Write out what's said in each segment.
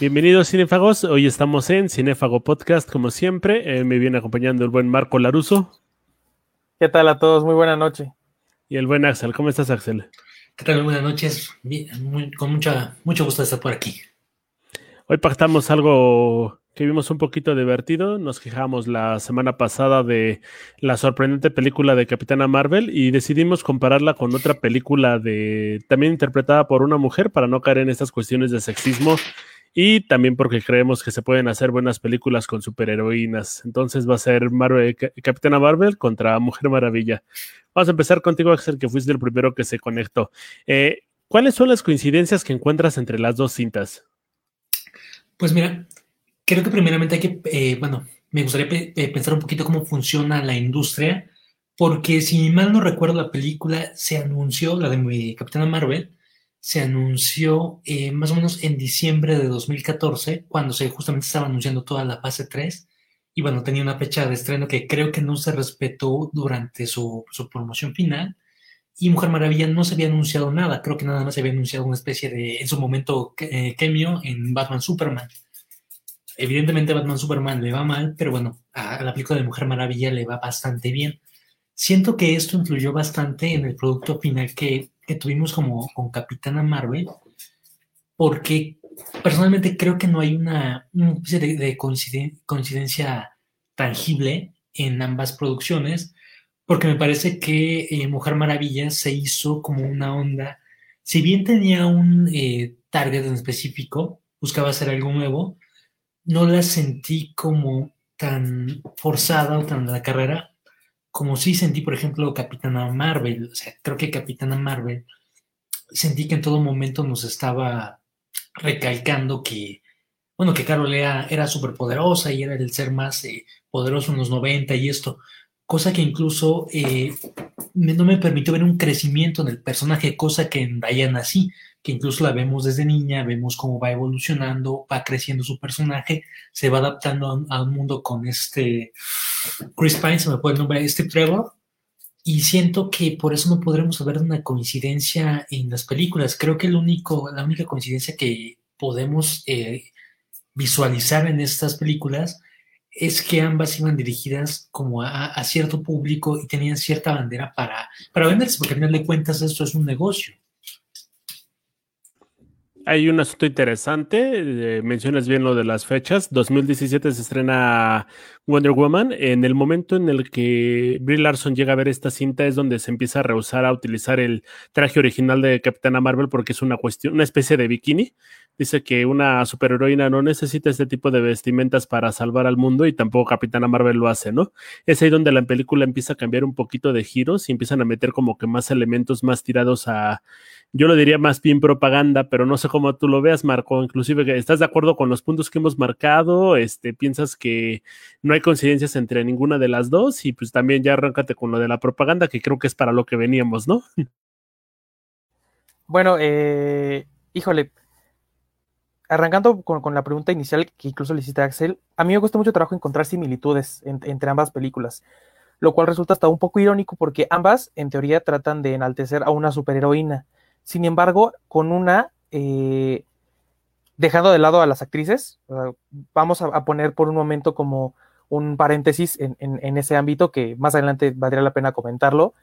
Bienvenidos Cinefagos, hoy estamos en Cinefago Podcast como siempre, eh, me viene acompañando el buen Marco Laruso. ¿Qué tal a todos? Muy buena noche. Y el buen Axel, ¿cómo estás Axel? ¿Qué tal? Buenas noches, con mucha, mucho gusto de estar por aquí. Hoy pactamos algo que vimos un poquito divertido. Nos quejamos la semana pasada de la sorprendente película de Capitana Marvel y decidimos compararla con otra película de también interpretada por una mujer para no caer en estas cuestiones de sexismo y también porque creemos que se pueden hacer buenas películas con superheroínas. Entonces va a ser Marvel, Capitana Marvel contra Mujer Maravilla. Vamos a empezar contigo, Axel, que fuiste el primero que se conectó. Eh, ¿Cuáles son las coincidencias que encuentras entre las dos cintas? Pues mira, creo que primeramente hay que, eh, bueno, me gustaría eh, pensar un poquito cómo funciona la industria, porque si mal no recuerdo la película se anunció, la de Capitana Marvel, se anunció eh, más o menos en diciembre de 2014, cuando se justamente estaba anunciando toda la fase 3. Y bueno, tenía una fecha de estreno que creo que no se respetó durante su, promoción final. Y Mujer Maravilla no se había anunciado nada, creo que nada más se había anunciado una especie de, en su momento, eh, en Batman Superman. Evidentemente Batman Superman le va mal, pero bueno, a la película de Mujer Maravilla le va bastante bien. Siento que esto influyó bastante en el producto final que que tuvimos como con Capitana Marvel, porque personalmente creo que no hay una, especie de, coincidencia tangible en ambas producciones, porque me parece que eh, Mujer Maravilla se hizo como una onda, si bien tenía un eh, target en específico, buscaba hacer algo nuevo, no la sentí como tan forzada o tan de la carrera como sí sentí, por ejemplo, Capitana Marvel. O sea, creo que Capitana Marvel sentí que en todo momento nos estaba recalcando que, bueno, que Carol era, era súper poderosa y era el ser más eh, poderoso en los 90 y esto, cosa que incluso eh, no me permitió ver un crecimiento en el personaje, cosa que en Diana sí que incluso la vemos desde niña, vemos cómo va evolucionando, va creciendo su personaje, se va adaptando a, un mundo con este Chris Pine, se me puede nombrar, este Trevor, y siento que por eso no podremos ver una coincidencia en las películas. Creo que el único, la única coincidencia que podemos eh, visualizar en estas películas es que ambas iban dirigidas como a, cierto público y tenían cierta bandera para, para venderse, porque al final de cuentas esto es un negocio. Hay un asunto interesante, eh, mencionas bien lo de las fechas. 2017 se estrena Wonder Woman. En el momento en el que Brie Larson llega a ver esta cinta es donde se empieza a rehusar a utilizar el traje original de Capitana Marvel porque es una cuestión, una especie de bikini. Dice que una superheroína no necesita este tipo de vestimentas para salvar al mundo y tampoco Capitana Marvel lo hace, ¿no? Es ahí donde la película empieza a cambiar un poquito de giros y empiezan a meter como que más elementos más tirados a yo lo diría más bien propaganda, pero no sé cómo tú lo veas, Marco. Inclusive, ¿estás de acuerdo con los puntos que hemos marcado? Este, ¿Piensas que no hay coincidencias entre ninguna de las dos? Y pues también ya arráncate con lo de la propaganda, que creo que es para lo que veníamos, ¿no? Bueno, eh, híjole, arrancando con, la pregunta inicial que incluso le hiciste a Axel, a mí me cuesta mucho trabajo encontrar similitudes entre ambas películas, lo cual resulta hasta un poco irónico porque ambas, en teoría, tratan de enaltecer a una superheroína sin embargo, con una, eh, dejando de lado a las actrices, vamos a, poner por un momento como un paréntesis en, ese ámbito que más adelante valdría la pena comentarlo.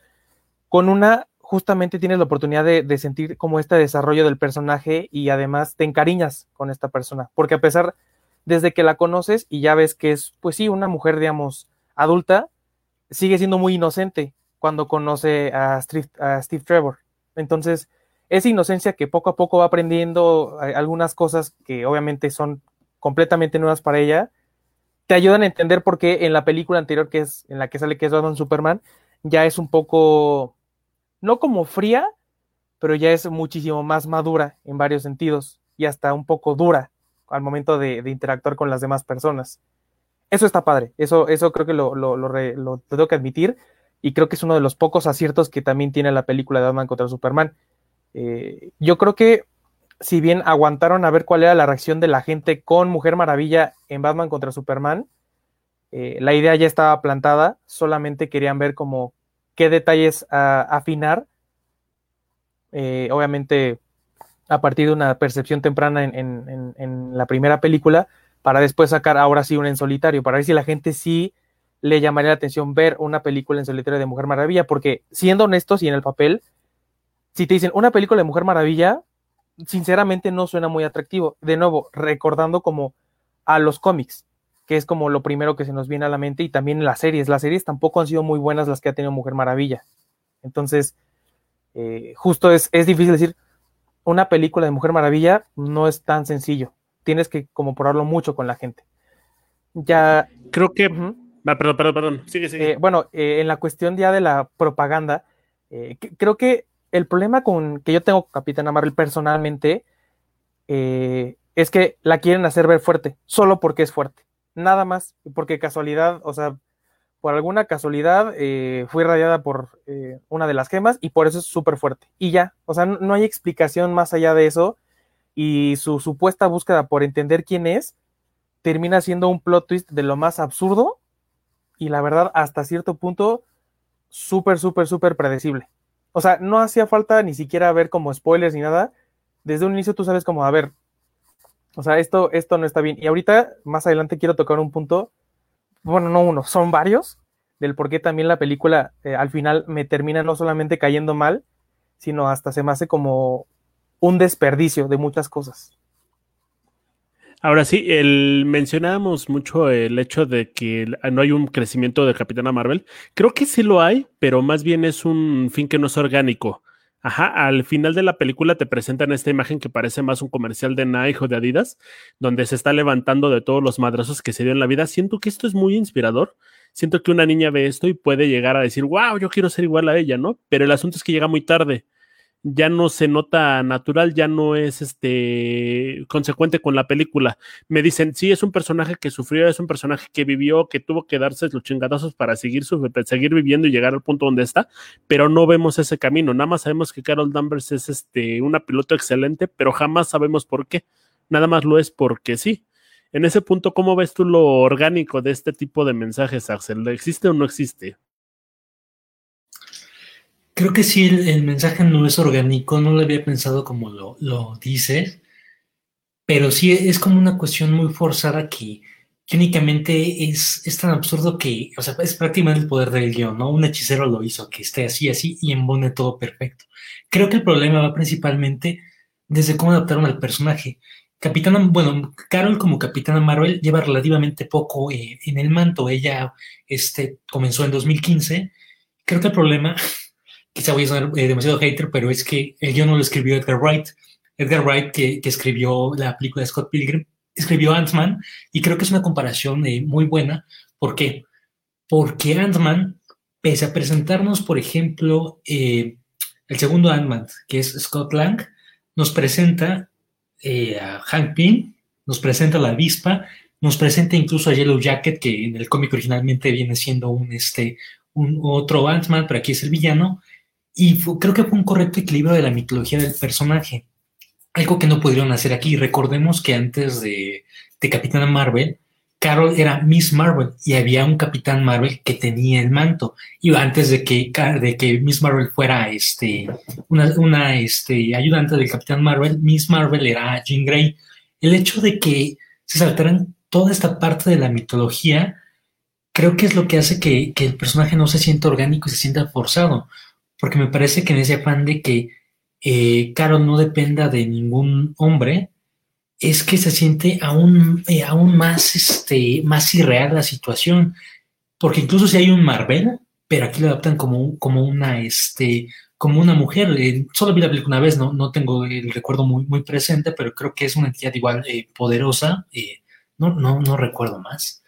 Con una, justamente tienes la oportunidad de, sentir como este desarrollo del personaje y además te encariñas con esta persona, porque a pesar, desde que la conoces y ya ves que es, pues sí, una mujer, digamos, adulta, sigue siendo muy inocente cuando conoce a Steve, a Steve Trevor. Entonces, esa inocencia que poco a poco va aprendiendo eh, algunas cosas que obviamente son completamente nuevas para ella, te ayudan a entender por qué en la película anterior que es en la que sale que es Batman Superman ya es un poco no como fría, pero ya es muchísimo más madura en varios sentidos y hasta un poco dura al momento de, interactuar con las demás personas. Eso está padre, eso, eso creo que lo, lo, lo tengo que admitir y creo que es uno de los pocos aciertos que también tiene la película de Batman contra Superman eh, yo creo que si bien aguantaron a ver cuál era la reacción de la gente con Mujer Maravilla en Batman contra Superman, eh, la idea ya estaba plantada, solamente querían ver como qué detalles afinar. Eh, obviamente a partir de una percepción temprana en, la primera película, para después sacar ahora sí una en solitario, para ver si la gente sí le llamaría la atención ver una película en solitario de Mujer Maravilla, porque siendo honestos y en el papel, si te dicen una película de Mujer Maravilla, sinceramente no suena muy atractivo. De nuevo, recordando como a los cómics, que es como lo primero que se nos viene a la mente, y también las series. Las series tampoco han sido muy buenas las que ha tenido Mujer Maravilla. Entonces, eh, justo es, es difícil decir, una película de Mujer Maravilla no es tan sencillo. Tienes que como probarlo mucho con la gente. Ya. Creo que. Ah, perdón, perdón, perdón. Sigue, sigue. Eh, bueno, eh, en la cuestión ya de la propaganda, creo que el problema con que yo tengo con Capitana Marvel personalmente es que la quieren hacer ver fuerte, solo porque es fuerte. Nada más, porque casualidad, o sea, por alguna casualidad eh, fue radiada por eh, una de las gemas y por eso es súper fuerte. Y ya, o sea, no, hay explicación más allá de eso. Y su supuesta búsqueda por entender quién es termina siendo un plot twist de lo más absurdo y la verdad hasta cierto punto súper, súper, súper predecible. O sea, no hacía falta ni siquiera ver como spoilers ni nada. Desde un inicio tú sabes como, a ver, o sea, esto, esto no está bien. Y ahorita, más adelante, quiero tocar un punto bueno, no uno, son varios, del por qué también la película eh, al final me termina no solamente cayendo mal, sino hasta se me hace como un desperdicio de muchas cosas. Ahora sí, el, mencionábamos mucho el hecho de que no hay un crecimiento de Capitana Marvel. Creo que sí lo hay, pero más bien es un fin que no es orgánico. Ajá, al final de la película te presentan esta imagen que parece más un comercial de Nike o de Adidas, donde se está levantando de todos los madrazos que se dio en la vida. Siento que esto es muy inspirador. Siento que una niña ve esto y puede llegar a decir, wow, yo quiero ser igual a ella, ¿no? Pero el asunto es que llega muy tarde ya no se nota natural, ya no es este consecuente con la película. Me dicen, sí, es un personaje que sufrió, es un personaje que vivió, que tuvo que darse los chingadazos para seguir, seguir viviendo y llegar al punto donde está, pero no vemos ese camino. Nada más sabemos que Carol Danvers es este, una piloto excelente, pero jamás sabemos por qué. Nada más lo es porque sí. En ese punto, ¿cómo ves tú lo orgánico de este tipo de mensajes, Axel? ¿Existe o no existe? Creo que sí, el, mensaje no es orgánico, no lo había pensado como lo, lo dices, pero sí es como una cuestión muy forzada que, únicamente es, es, tan absurdo que, o sea, es prácticamente el poder del guion, ¿no? Un hechicero lo hizo, que esté así, así y embone todo perfecto. Creo que el problema va principalmente desde cómo adaptaron al personaje. Capitana, bueno, Carol como Capitana Marvel lleva relativamente poco eh, en el manto. Ella este, comenzó en 2015. Creo que el problema quizá voy a sonar eh, demasiado hater, pero es que el guion no lo escribió Edgar Wright. Edgar Wright, que, escribió la película de Scott Pilgrim, escribió Ant-Man y creo que es una comparación eh, muy buena. ¿Por qué? Porque Ant-Man, pese a presentarnos, por ejemplo, eh, el segundo Ant-Man, que es Scott Lang, nos presenta a Hank Pym, nos presenta a la avispa, nos presenta incluso a Yellow Jacket, que en el cómic originalmente viene siendo un, este, un otro Ant-Man, pero aquí es el villano, y creo que fue un correcto equilibrio de la mitología del personaje. Algo que no pudieron hacer aquí. Recordemos que antes de, de Capitana Marvel, Carol era Miss Marvel y había un Capitán Marvel que tenía el manto. Y antes de que, de que Miss Marvel fuera este, una, una este, ayudante del Capitán Marvel, Miss Marvel era Jean Grey. El hecho de que se saltaran toda esta parte de la mitología, creo que es lo que hace que, que el personaje no se sienta orgánico y se sienta forzado porque me parece que en ese afán de que eh, Carol no dependa de ningún hombre, es que se siente aún, eh, aún más, este, más irreal la situación. Porque incluso si hay un Marvel, pero aquí lo adaptan como, como una, este, como una mujer. Eh, solo vi la película una vez, no, no tengo el recuerdo muy, muy presente, pero creo que es una entidad igual poderosa. no, no, no recuerdo más.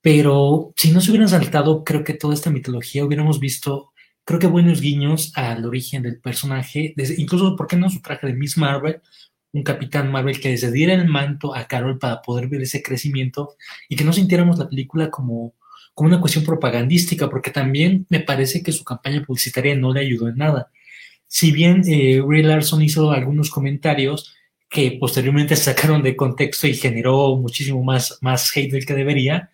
Pero si no se hubieran saltado, creo que toda esta mitología hubiéramos visto creo que buenos guiños al origen del personaje, incluso, ¿por qué no su traje de Miss Marvel? Un capitán Marvel que les diera el manto a Carol para poder ver ese crecimiento y que no sintiéramos la película como, como una cuestión propagandística, porque también me parece que su campaña publicitaria no le ayudó en nada. Si bien eh, Ray Larson hizo algunos comentarios que posteriormente sacaron de contexto y generó muchísimo más, más hate del que debería,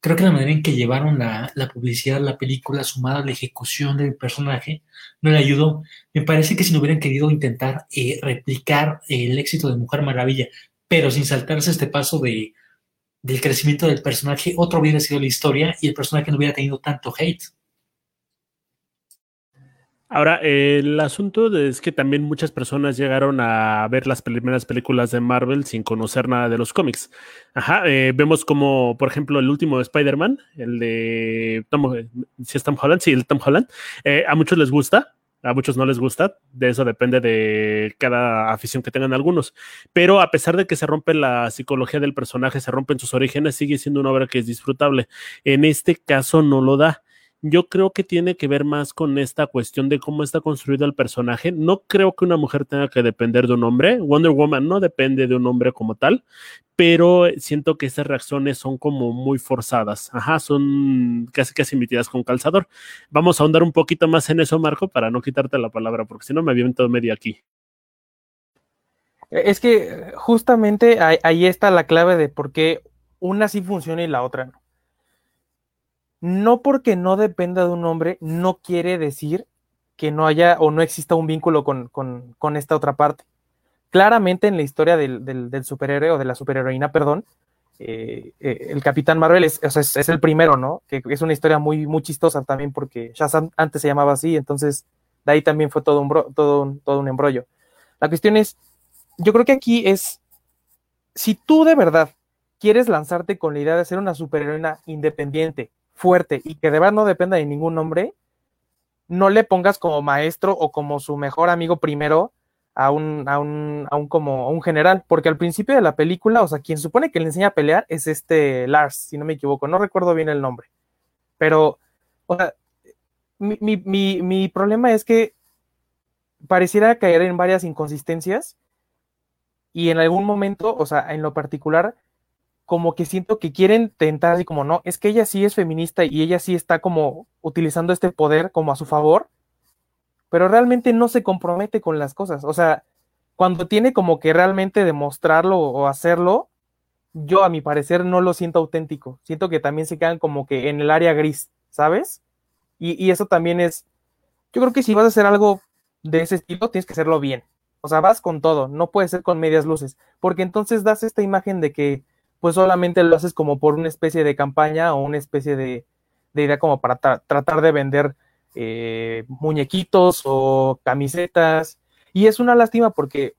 creo que la manera en que llevaron la, la publicidad, la película, sumada a la ejecución del personaje, no le ayudó. Me parece que si no hubieran querido intentar eh, replicar el éxito de Mujer Maravilla, pero sin saltarse este paso de, del crecimiento del personaje, otro hubiera sido la historia y el personaje no hubiera tenido tanto hate. Ahora, el asunto es que también muchas personas llegaron a ver las primeras películas de Marvel sin conocer nada de los cómics. Ajá, eh, vemos como, por ejemplo, el último Spider-Man, el de Tom, si es Tom Holland, sí, el Tom Holland, eh, a muchos les gusta, a muchos no les gusta, de eso depende de cada afición que tengan algunos. Pero a pesar de que se rompe la psicología del personaje, se rompen sus orígenes, sigue siendo una obra que es disfrutable. En este caso no lo da yo creo que tiene que ver más con esta cuestión de cómo está construido el personaje. No creo que una mujer tenga que depender de un hombre. Wonder Woman no depende de un hombre como tal, pero siento que esas reacciones son como muy forzadas. Ajá, son casi casi emitidas con calzador. Vamos a ahondar un poquito más en eso, Marco, para no quitarte la palabra, porque si no me todo medio aquí. Es que justamente ahí está la clave de por qué una sí funciona y la otra no no porque no dependa de un hombre, no quiere decir que no haya o no exista un vínculo con, esta otra parte. Claramente en la historia del, superhéroe o de la superheroína, perdón, eh, eh, el Capitán Marvel es, es, el primero, ¿no? Que es una historia muy, muy chistosa también porque Shazam antes se llamaba así, entonces de ahí también fue todo un, todo, todo un embrollo. La cuestión es, yo creo que aquí es, si tú de verdad quieres lanzarte con la idea de ser una superheroína independiente, fuerte y que de verdad no dependa de ningún hombre, no le pongas como maestro o como su mejor amigo primero a un, a un, a un como un general, porque al principio de la película, o sea, quien supone que le enseña a pelear es este Lars, si no me equivoco, no recuerdo bien el nombre, pero, o sea, mi, mi, mi problema es que pareciera caer en varias inconsistencias y en algún momento, o sea, en lo particular, como que siento que quieren tentar así como, no, es que ella sí es feminista y ella sí está como utilizando este poder como a su favor, pero realmente no se compromete con las cosas. O sea, cuando tiene como que realmente demostrarlo o hacerlo, yo a mi parecer no lo siento auténtico. Siento que también se quedan como que en el área gris, ¿sabes? Y, y eso también es, yo creo que si vas a hacer algo de ese estilo, tienes que hacerlo bien. O sea, vas con todo, no puede ser con medias luces, porque entonces das esta imagen de que pues solamente lo haces como por una especie de campaña o una especie de, idea como para tratar de vender eh, muñequitos o camisetas. Y es una lástima porque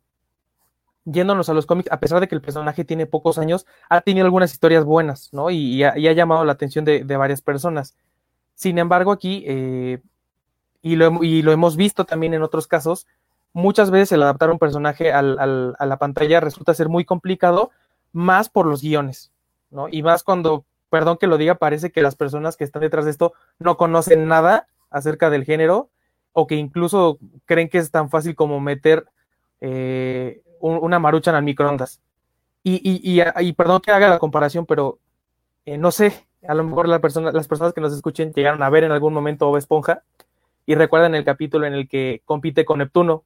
yéndonos a los cómics, a pesar de que el personaje tiene pocos años, ha tenido algunas historias buenas, ¿no? Y, ha, llamado la atención de, varias personas. Sin embargo, aquí, eh, y, lo, y, lo, hemos visto también en otros casos, muchas veces el adaptar un personaje a la pantalla resulta ser muy complicado más por los guiones, ¿no? Y más cuando, perdón que lo diga, parece que las personas que están detrás de esto no conocen nada acerca del género o que incluso creen que es tan fácil como meter eh, una marucha en el microondas. Y, y, y, perdón que haga la comparación, pero eh, no sé, a lo mejor la persona, las personas que nos escuchen llegaron a ver en algún momento Bob Esponja y recuerdan el capítulo en el que compite con Neptuno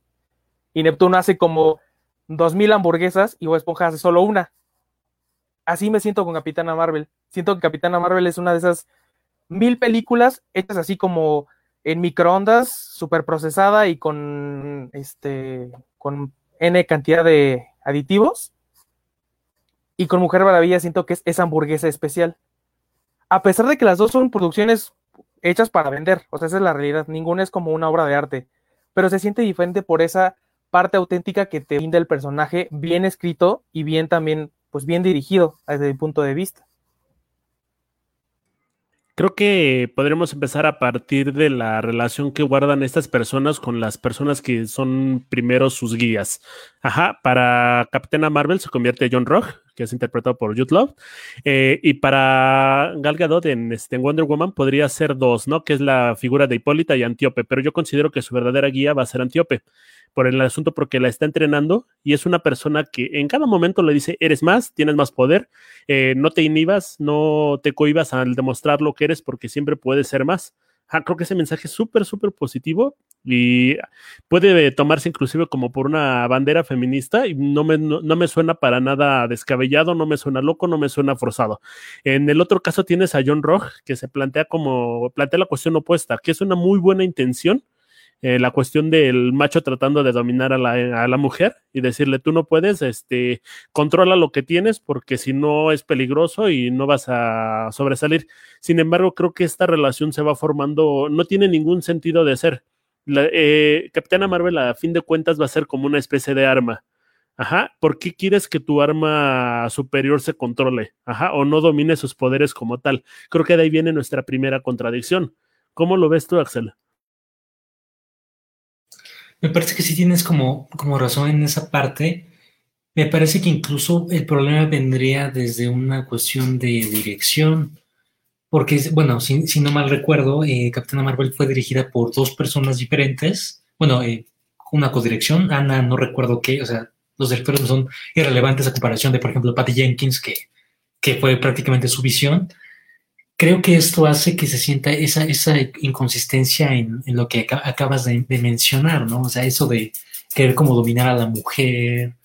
y Neptuno hace como dos mil hamburguesas y Bob Esponja hace solo una así me siento con Capitana Marvel. Siento que Capitana Marvel es una de esas mil películas hechas así como en microondas, súper procesada y con este con N cantidad de aditivos. Y con Mujer Maravilla siento que es esa hamburguesa especial. A pesar de que las dos son producciones hechas para vender, o sea, esa es la realidad, ninguna es como una obra de arte, pero se siente diferente por esa parte auténtica que te brinda el personaje, bien escrito y bien también pues bien dirigido desde mi punto de vista. Creo que podremos empezar a partir de la relación que guardan estas personas con las personas que son primero sus guías. Ajá, para Capitana Marvel se convierte John Rock, que es interpretado por Jude Love, eh, y para Gal Gadot en, este, Wonder Woman podría ser dos, ¿no? Que es la figura de Hipólita y Antíope, pero yo considero que su verdadera guía va a ser Antíope por el asunto porque la está entrenando y es una persona que en cada momento le dice, eres más, tienes más poder, eh, no te inhibas, no te cohibas al demostrar lo que eres porque siempre puedes ser más. creo que ese mensaje es súper, súper positivo y puede tomarse inclusive como por una bandera feminista y no me, no, me suena para nada descabellado, no me suena loco, no me suena forzado. En el otro caso tienes a John Rock que se plantea como, plantea la cuestión opuesta, que es una muy buena intención, eh, la cuestión del macho tratando de dominar a la, a la, mujer y decirle tú no puedes, este, controla lo que tienes porque si no es peligroso y no vas a sobresalir. Sin embargo, creo que esta relación se va formando, no tiene ningún sentido de ser la, eh, Capitana Marvel a fin de cuentas va a ser como una especie de arma. Ajá, ¿por qué quieres que tu arma superior se controle? Ajá, o no domine sus poderes como tal. Creo que de ahí viene nuestra primera contradicción. ¿Cómo lo ves tú, Axel? Me parece que sí tienes como, como razón en esa parte. Me parece que incluso el problema vendría desde una cuestión de dirección porque, bueno, si, no mal recuerdo, eh, Capitana Marvel fue dirigida por dos personas diferentes. Bueno, eh, una codirección, Ana, no recuerdo qué, o sea, los directores son irrelevantes a comparación de, por ejemplo, Patty Jenkins, que, que fue prácticamente su visión. Creo que esto hace que se sienta esa, esa inconsistencia en, lo que acabas de, de, mencionar, ¿no? O sea, eso de querer como dominar a la mujer,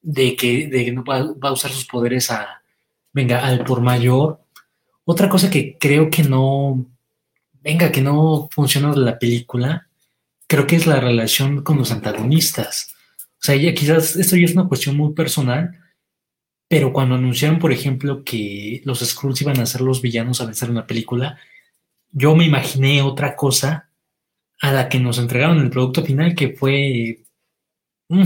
de que, de que no va, va a usar sus poderes a, venga, al por mayor, otra cosa que creo que no, venga, que no funciona de la película, creo que es la relación con los antagonistas. O sea, ya quizás esto ya es una cuestión muy personal, pero cuando anunciaron, por ejemplo, que los Skrulls iban a ser los villanos a vencer una película, yo me imaginé otra cosa a la que nos entregaron el producto final, que fue. Mm,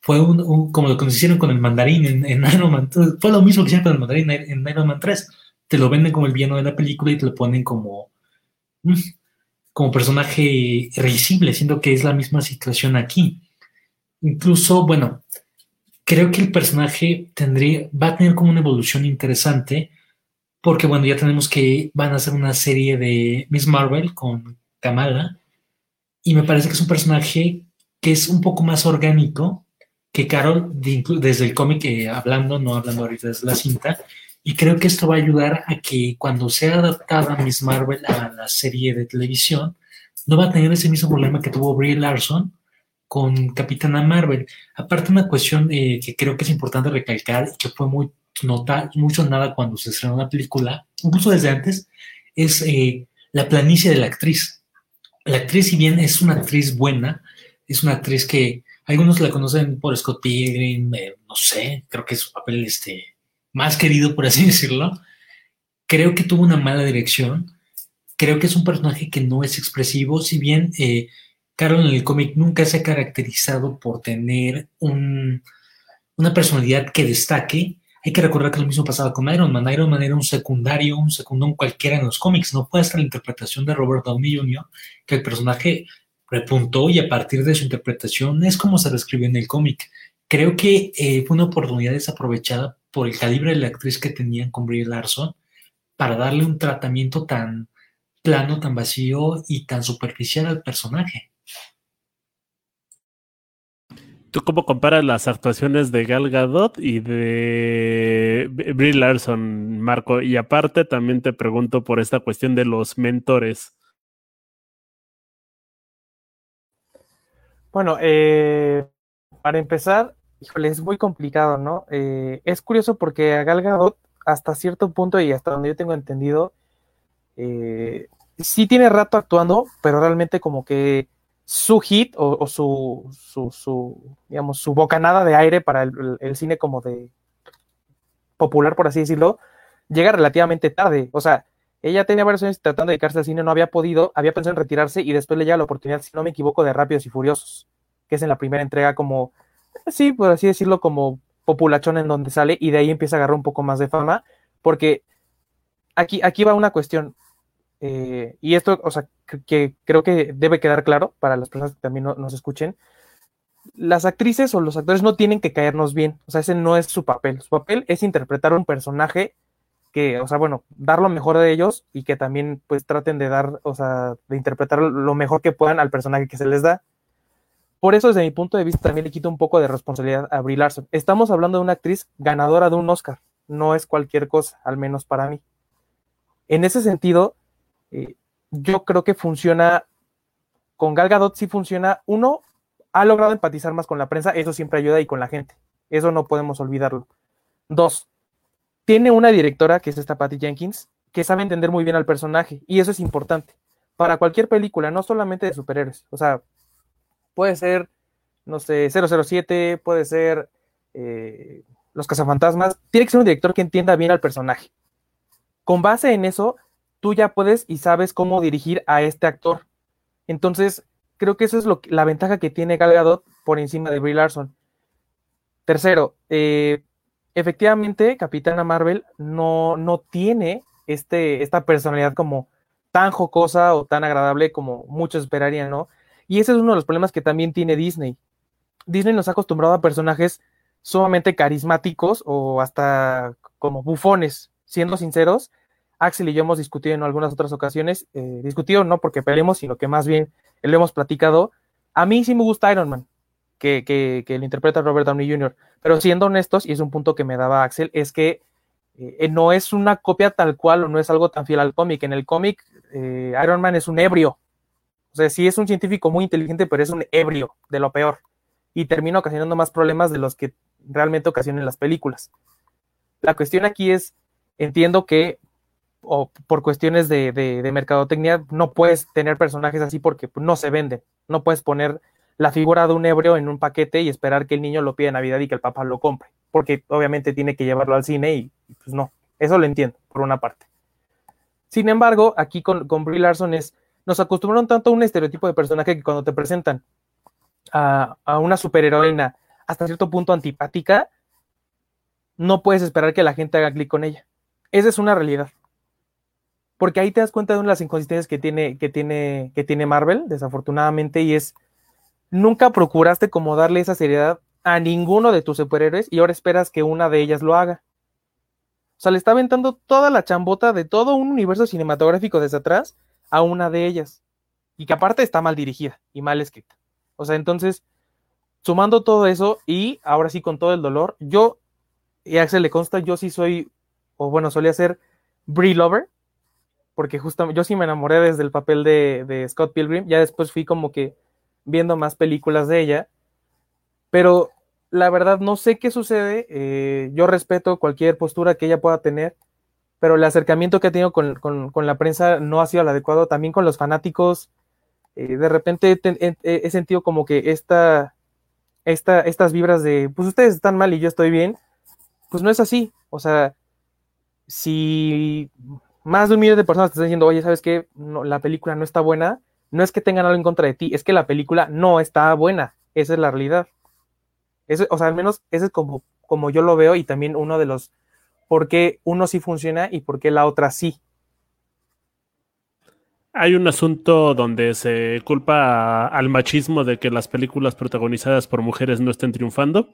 fue un, como lo que nos hicieron con el mandarín en, Iron Man. Fue lo mismo que hicieron con el mandarín en Iron Man 3 te lo venden como el villano de la película y te lo ponen como, mm, como personaje risible, siendo que es la misma situación aquí. Incluso, bueno, creo que el personaje tendría, va a tener como una evolución interesante, porque bueno, ya tenemos que van a hacer una serie de Miss Marvel con Kamala, y me parece que es un personaje que es un poco más orgánico que Carol, desde el cómic, eh, hablando, no hablando ahorita desde la cinta, y creo que esto va a ayudar a que cuando sea adaptada Miss Marvel a la serie de televisión, no va a tener ese mismo problema que tuvo Brie Larson con Capitana Marvel. Aparte, una cuestión eh, que creo que es importante recalcar que fue muy nota, mucho nada cuando se estrenó la película, incluso desde antes, es eh, la planicie de la actriz. La actriz, si bien es una actriz buena, es una actriz que algunos la conocen por Scott Pilgrim, eh, no sé, creo que es su papel este, más querido, por así decirlo, creo que tuvo una mala dirección. Creo que es un personaje que no es expresivo, si bien Carol en el cómic nunca se ha caracterizado por tener un, una personalidad que destaque. Hay que recordar que lo mismo pasaba con Iron Man. Iron Man era un secundario, un secundón cualquiera en los cómics. No puede estar la interpretación de Robert Downey Jr., que el personaje repuntó y a partir de su interpretación es como se describió en el cómic. Creo que eh, fue una oportunidad desaprovechada por el calibre de la actriz que tenían con Brie Larson para darle un tratamiento tan plano, tan vacío y tan superficial al personaje. ¿Tú cómo comparas las actuaciones de Gal Gadot y de Brie Larson, Marco? Y aparte también te pregunto por esta cuestión de los mentores. Bueno, eh, para empezar, híjole, es muy complicado, ¿no? Eh, es curioso porque a Gal Gadot, hasta cierto punto y hasta donde yo tengo entendido, eh, sí tiene rato actuando, pero realmente como que su hit o, su, su, digamos, su bocanada de aire para el, cine como de popular, por así decirlo, llega relativamente tarde. O sea, ella tenía varios años tratando de dedicarse al cine, no había podido, había pensado en retirarse y después le llega la oportunidad, si no me equivoco, de Rápidos y Furiosos, que es en la primera entrega como sí, por así decirlo, como populachón en donde sale y de ahí empieza a agarrar un poco más de fama, porque aquí, aquí va una cuestión, eh, y esto, o sea, que, creo que debe quedar claro para las personas que también nos escuchen, las actrices o los actores no tienen que caernos bien, o sea, ese no es su papel, su papel es interpretar un personaje que, o sea, bueno, dar lo mejor de ellos y que también pues traten de dar, o sea, de interpretar lo mejor que puedan al personaje que se les da. Por eso, desde mi punto de vista, también le quito un poco de responsabilidad a Brie Larson. Estamos hablando de una actriz ganadora de un Oscar. No es cualquier cosa, al menos para mí. En ese sentido, eh, yo creo que funciona, con Gal Gadot sí funciona, uno, ha logrado empatizar más con la prensa, eso siempre ayuda y con la gente, eso no podemos olvidarlo. Dos, tiene una directora, que es esta Patty Jenkins, que sabe entender muy bien al personaje, y eso es importante para cualquier película, no solamente de superhéroes, o sea, puede ser, no sé, 007, puede ser eh, Los Cazafantasmas, tiene que ser un director que entienda bien al personaje. Con base en eso, tú ya puedes y sabes cómo dirigir a este actor. Entonces, creo que eso es la ventaja que tiene Gal Gadot por encima de Brie Larson. Tercero, eh, efectivamente, Capitana Marvel no, no tiene este, esta personalidad como tan jocosa o tan agradable como muchos esperarían, ¿no? Y ese es uno de los problemas que también tiene Disney. Disney nos ha acostumbrado a personajes sumamente carismáticos o hasta como bufones, siendo sinceros, Axel y yo hemos discutido en algunas otras ocasiones, eh, discutido no porque peleemos, sino que más bien lo hemos platicado. A mí sí me gusta Iron Man, que, que, interpreta Robert Downey Jr., pero siendo honestos, y es un punto que me daba Axel, es que eh, no es una copia tal cual o no es algo tan fiel al cómic. En el cómic, eh, Iron Man es un ebrio. O sea, sí es un científico muy inteligente, pero es un ebrio de lo peor. Y termina ocasionando más problemas de los que realmente ocasionan las películas. La cuestión aquí es, entiendo que o por cuestiones de, de, mercadotecnia, no puedes tener personajes así porque no se venden. No puedes poner la figura de un hebreo en un paquete y esperar que el niño lo pida en Navidad y que el papá lo compre, porque obviamente tiene que llevarlo al cine y, pues no, eso lo entiendo, por una parte. Sin embargo, aquí con, con Brie Larson es, nos acostumbraron tanto a un estereotipo de personaje que cuando te presentan a, a una superheroína hasta cierto punto antipática, no puedes esperar que la gente haga clic con ella. Esa es una realidad porque ahí te das cuenta de una de las inconsistencias que tiene, que tiene, que tiene Marvel, desafortunadamente, y es, nunca procuraste como darle esa seriedad a ninguno de tus superhéroes y ahora esperas que una de ellas lo haga. O sea, le está aventando toda la chambota de todo un universo cinematográfico desde atrás a una de ellas. Y que aparte está mal dirigida y mal escrita. O sea, entonces, sumando todo eso y ahora sí con todo el dolor, yo, y a Axel le consta, yo sí soy, o bueno, solía ser Brie Lover porque justamente yo sí me enamoré desde el papel de, Scott Pilgrim, ya después fui como que viendo más películas de ella, pero la verdad no sé qué sucede, eh, yo respeto cualquier postura que ella pueda tener, pero el acercamiento que ha tenido con, la prensa no ha sido el adecuado, también con los fanáticos, eh, de repente he, sentido como que esta, esta, estas vibras de, pues ustedes están mal y yo estoy bien, pues no es así, o sea, si más de un millón de personas te están diciendo, oye, ¿sabes qué? la película no está buena. No es que tengan algo en contra de ti, es que la película no está buena. Esa es la realidad. Eso, o sea, al menos ese es como, como yo lo veo y también uno de los por qué uno sí funciona y por qué la otra sí. Hay un asunto donde se culpa al machismo de que las películas protagonizadas por mujeres no estén triunfando.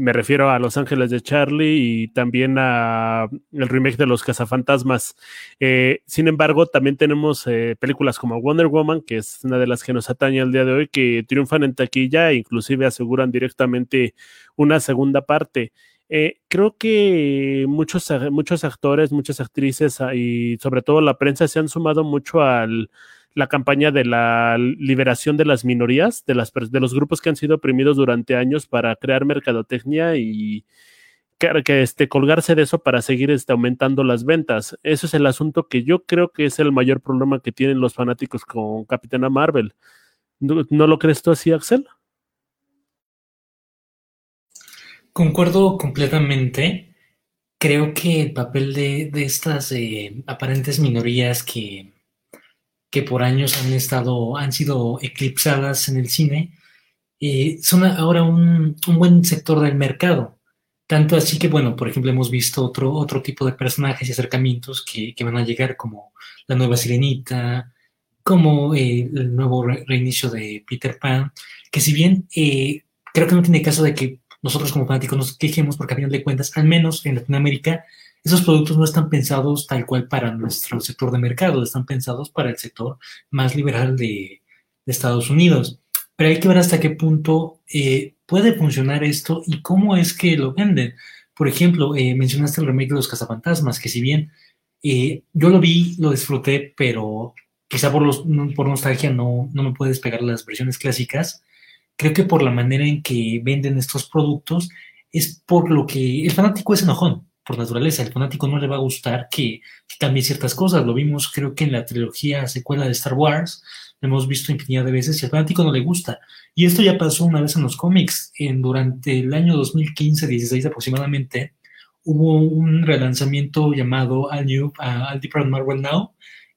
Me refiero a Los Ángeles de Charlie y también a el remake de Los Cazafantasmas. Eh, sin embargo, también tenemos eh, películas como Wonder Woman, que es una de las que nos atañe el día de hoy, que triunfan en taquilla e inclusive aseguran directamente una segunda parte. Eh, creo que muchos, muchos actores, muchas actrices ah, y sobre todo la prensa se han sumado mucho al la campaña de la liberación de las minorías, de, las, de los grupos que han sido oprimidos durante años para crear mercadotecnia y que, que este, colgarse de eso para seguir este, aumentando las ventas. Eso es el asunto que yo creo que es el mayor problema que tienen los fanáticos con Capitana Marvel. ¿No, lo crees tú así, Axel? Concuerdo completamente. Creo que el papel de, estas eh, aparentes minorías que que por años han estado, han sido eclipsadas en el cine, eh, son ahora un, buen sector del mercado. Tanto así que, bueno, por ejemplo, hemos visto otro, otro tipo de personajes y acercamientos que, van a llegar, como la nueva Sirenita, como eh, el nuevo reinicio de Peter Pan, que si bien eh, creo que no tiene caso de que nosotros como fanáticos nos quejemos, porque a final de cuentas, al menos en Latinoamérica, esos productos no están pensados tal cual para nuestro sector de mercado, están pensados para el sector más liberal de, Estados Unidos. Pero hay que ver hasta qué punto eh, puede funcionar esto y cómo es que lo venden. Por ejemplo, eh, mencionaste el remake de los cazafantasmas, que si bien eh, yo lo vi, lo disfruté, pero quizá por, los, por nostalgia no, no me puedes pegar las versiones clásicas. Creo que por la manera en que venden estos productos es por lo que el fanático es enojón, por naturaleza. El fanático no le va a gustar que, que cambie ciertas cosas. Lo vimos, creo que en la trilogía secuela de Star Wars, lo hemos visto infinidad de veces y al fanático no le gusta. Y esto ya pasó una vez en los cómics. En, durante el año 2015-16 aproximadamente, hubo un relanzamiento llamado All New, uh, All Different Marvel Now,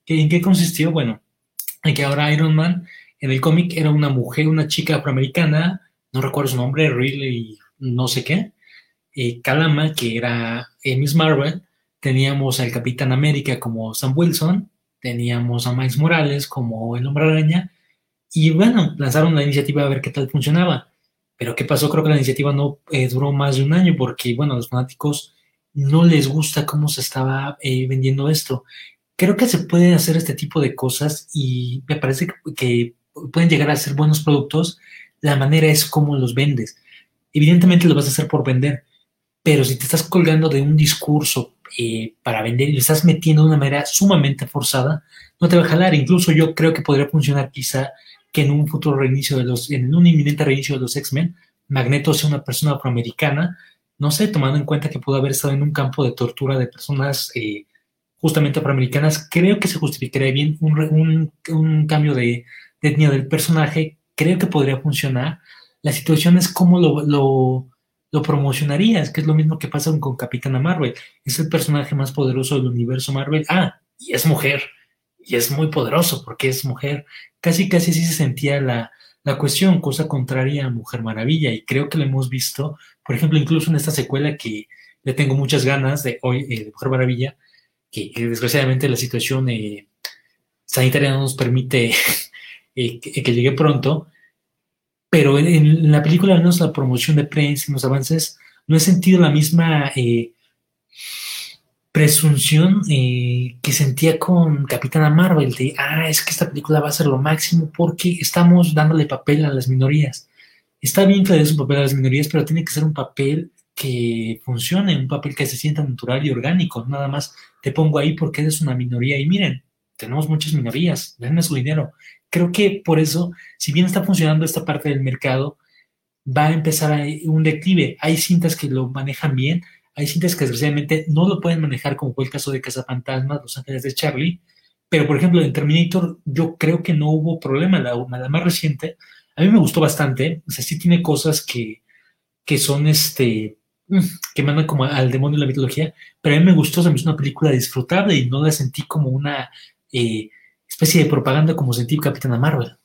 ¿En qué consistió? Bueno, en que ahora Iron Man en el cómic era una mujer, una chica afroamericana, no recuerdo su nombre, Riley, no sé qué, eh, Kalama, que era eh, Miss Marvel, teníamos al Capitán América como Sam Wilson, teníamos a Miles Morales como el Hombre Araña, y bueno, lanzaron la iniciativa a ver qué tal funcionaba. Pero ¿qué pasó? Creo que la iniciativa no eh, duró más de un año porque, bueno, a los fanáticos no les gusta cómo se estaba eh, vendiendo esto creo que se pueden hacer este tipo de cosas y me parece que, pueden llegar a ser buenos productos. La manera es cómo los vendes. Evidentemente lo vas a hacer por vender, pero si te estás colgando de un discurso eh, para vender y lo estás metiendo de una manera sumamente forzada, no te va a jalar. Incluso yo creo que podría funcionar quizá que en un futuro reinicio de los, en un inminente reinicio de los X-Men, Magneto sea una persona afroamericana, no sé, tomando en cuenta que pudo haber estado en un campo de tortura de personas eh, justamente afroamericanas, creo que se justificaría bien un, cambio de, etnia del personaje, creo que podría funcionar. La situación es cómo lo, promocionarías, que es lo mismo que pasa con Capitana Marvel. Es el personaje más poderoso del universo Marvel. Ah, y es mujer. Y es muy poderoso porque es mujer. Casi, casi así se sentía la, cuestión, cosa contraria a Mujer Maravilla. Y creo que lo hemos visto, por ejemplo, incluso en esta secuela que le tengo muchas ganas de hoy, eh, de Mujer Maravilla, que, desgraciadamente la situación eh, sanitaria no nos permite eh, que, llegue pronto, pero en, la película, al menos la promoción de prensa, en los avances, no he sentido la misma eh, presunción que sentía con Capitana Marvel, de, ah, es que esta película va a ser lo máximo porque estamos dándole papel a las minorías. Está bien que le des un papel a las minorías, pero tiene que ser un papel que funcione, un papel que se sienta natural y orgánico, nada más te pongo ahí porque eres una minoría y miren, tenemos muchas minorías, denme su dinero. Creo que por eso, si bien está funcionando esta parte del mercado, va a empezar un declive. Hay cintas que lo manejan bien, hay cintas que desgraciadamente no lo pueden manejar, como fue el caso de Casa Fantasmas, Los Ángeles de Charlie, pero por ejemplo en Terminator yo creo que no hubo problema, la, más reciente, a mí me gustó bastante, o sea, sí tiene cosas que, que son este, que mandan como al demonio de la mitología, pero a mí me gustó, se me hizo una película disfrutable y no la sentí como una eh, especie de propaganda como sentí Capitana Marvel.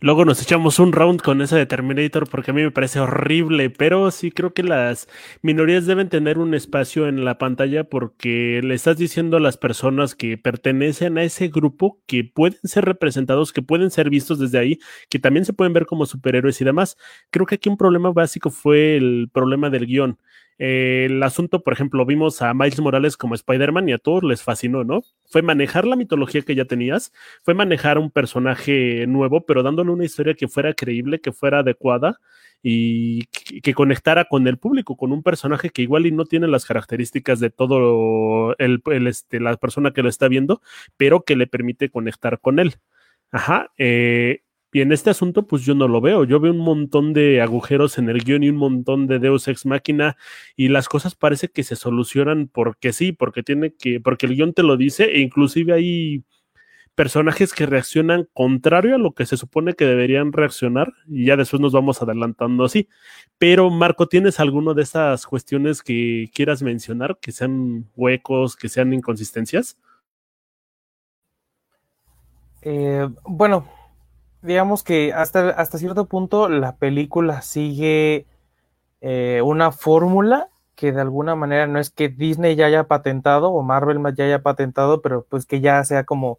Luego nos echamos un round con esa de Terminator porque a mí me parece horrible, pero sí creo que las minorías deben tener un espacio en la pantalla porque le estás diciendo a las personas que pertenecen a ese grupo que pueden ser representados, que pueden ser vistos desde ahí, que también se pueden ver como superhéroes y demás. Creo que aquí un problema básico fue el problema del guion. El asunto, por ejemplo, vimos a Miles Morales como Spider-Man y a todos les fascinó, ¿no? Fue manejar la mitología que ya tenías, fue manejar un personaje nuevo, pero dándole una historia que fuera creíble, que fuera adecuada y que, conectara con el público, con un personaje que igual y no tiene las características de todo el, este, la persona que lo está viendo, pero que le permite conectar con él. Ajá, eh, y en este asunto, pues yo no lo veo. Yo veo un montón de agujeros en el guion y un montón de Deus ex máquina. Y las cosas parece que se solucionan porque sí, porque tiene que, porque el guion te lo dice, e inclusive hay personajes que reaccionan contrario a lo que se supone que deberían reaccionar. Y ya después nos vamos adelantando así. Pero, Marco, ¿tienes alguno de esas cuestiones que quieras mencionar? Que sean huecos, que sean inconsistencias. Eh, bueno, digamos que hasta, hasta cierto punto la película sigue eh, una fórmula que de alguna manera no es que Disney ya haya patentado o Marvel ya haya patentado, pero pues que ya sea como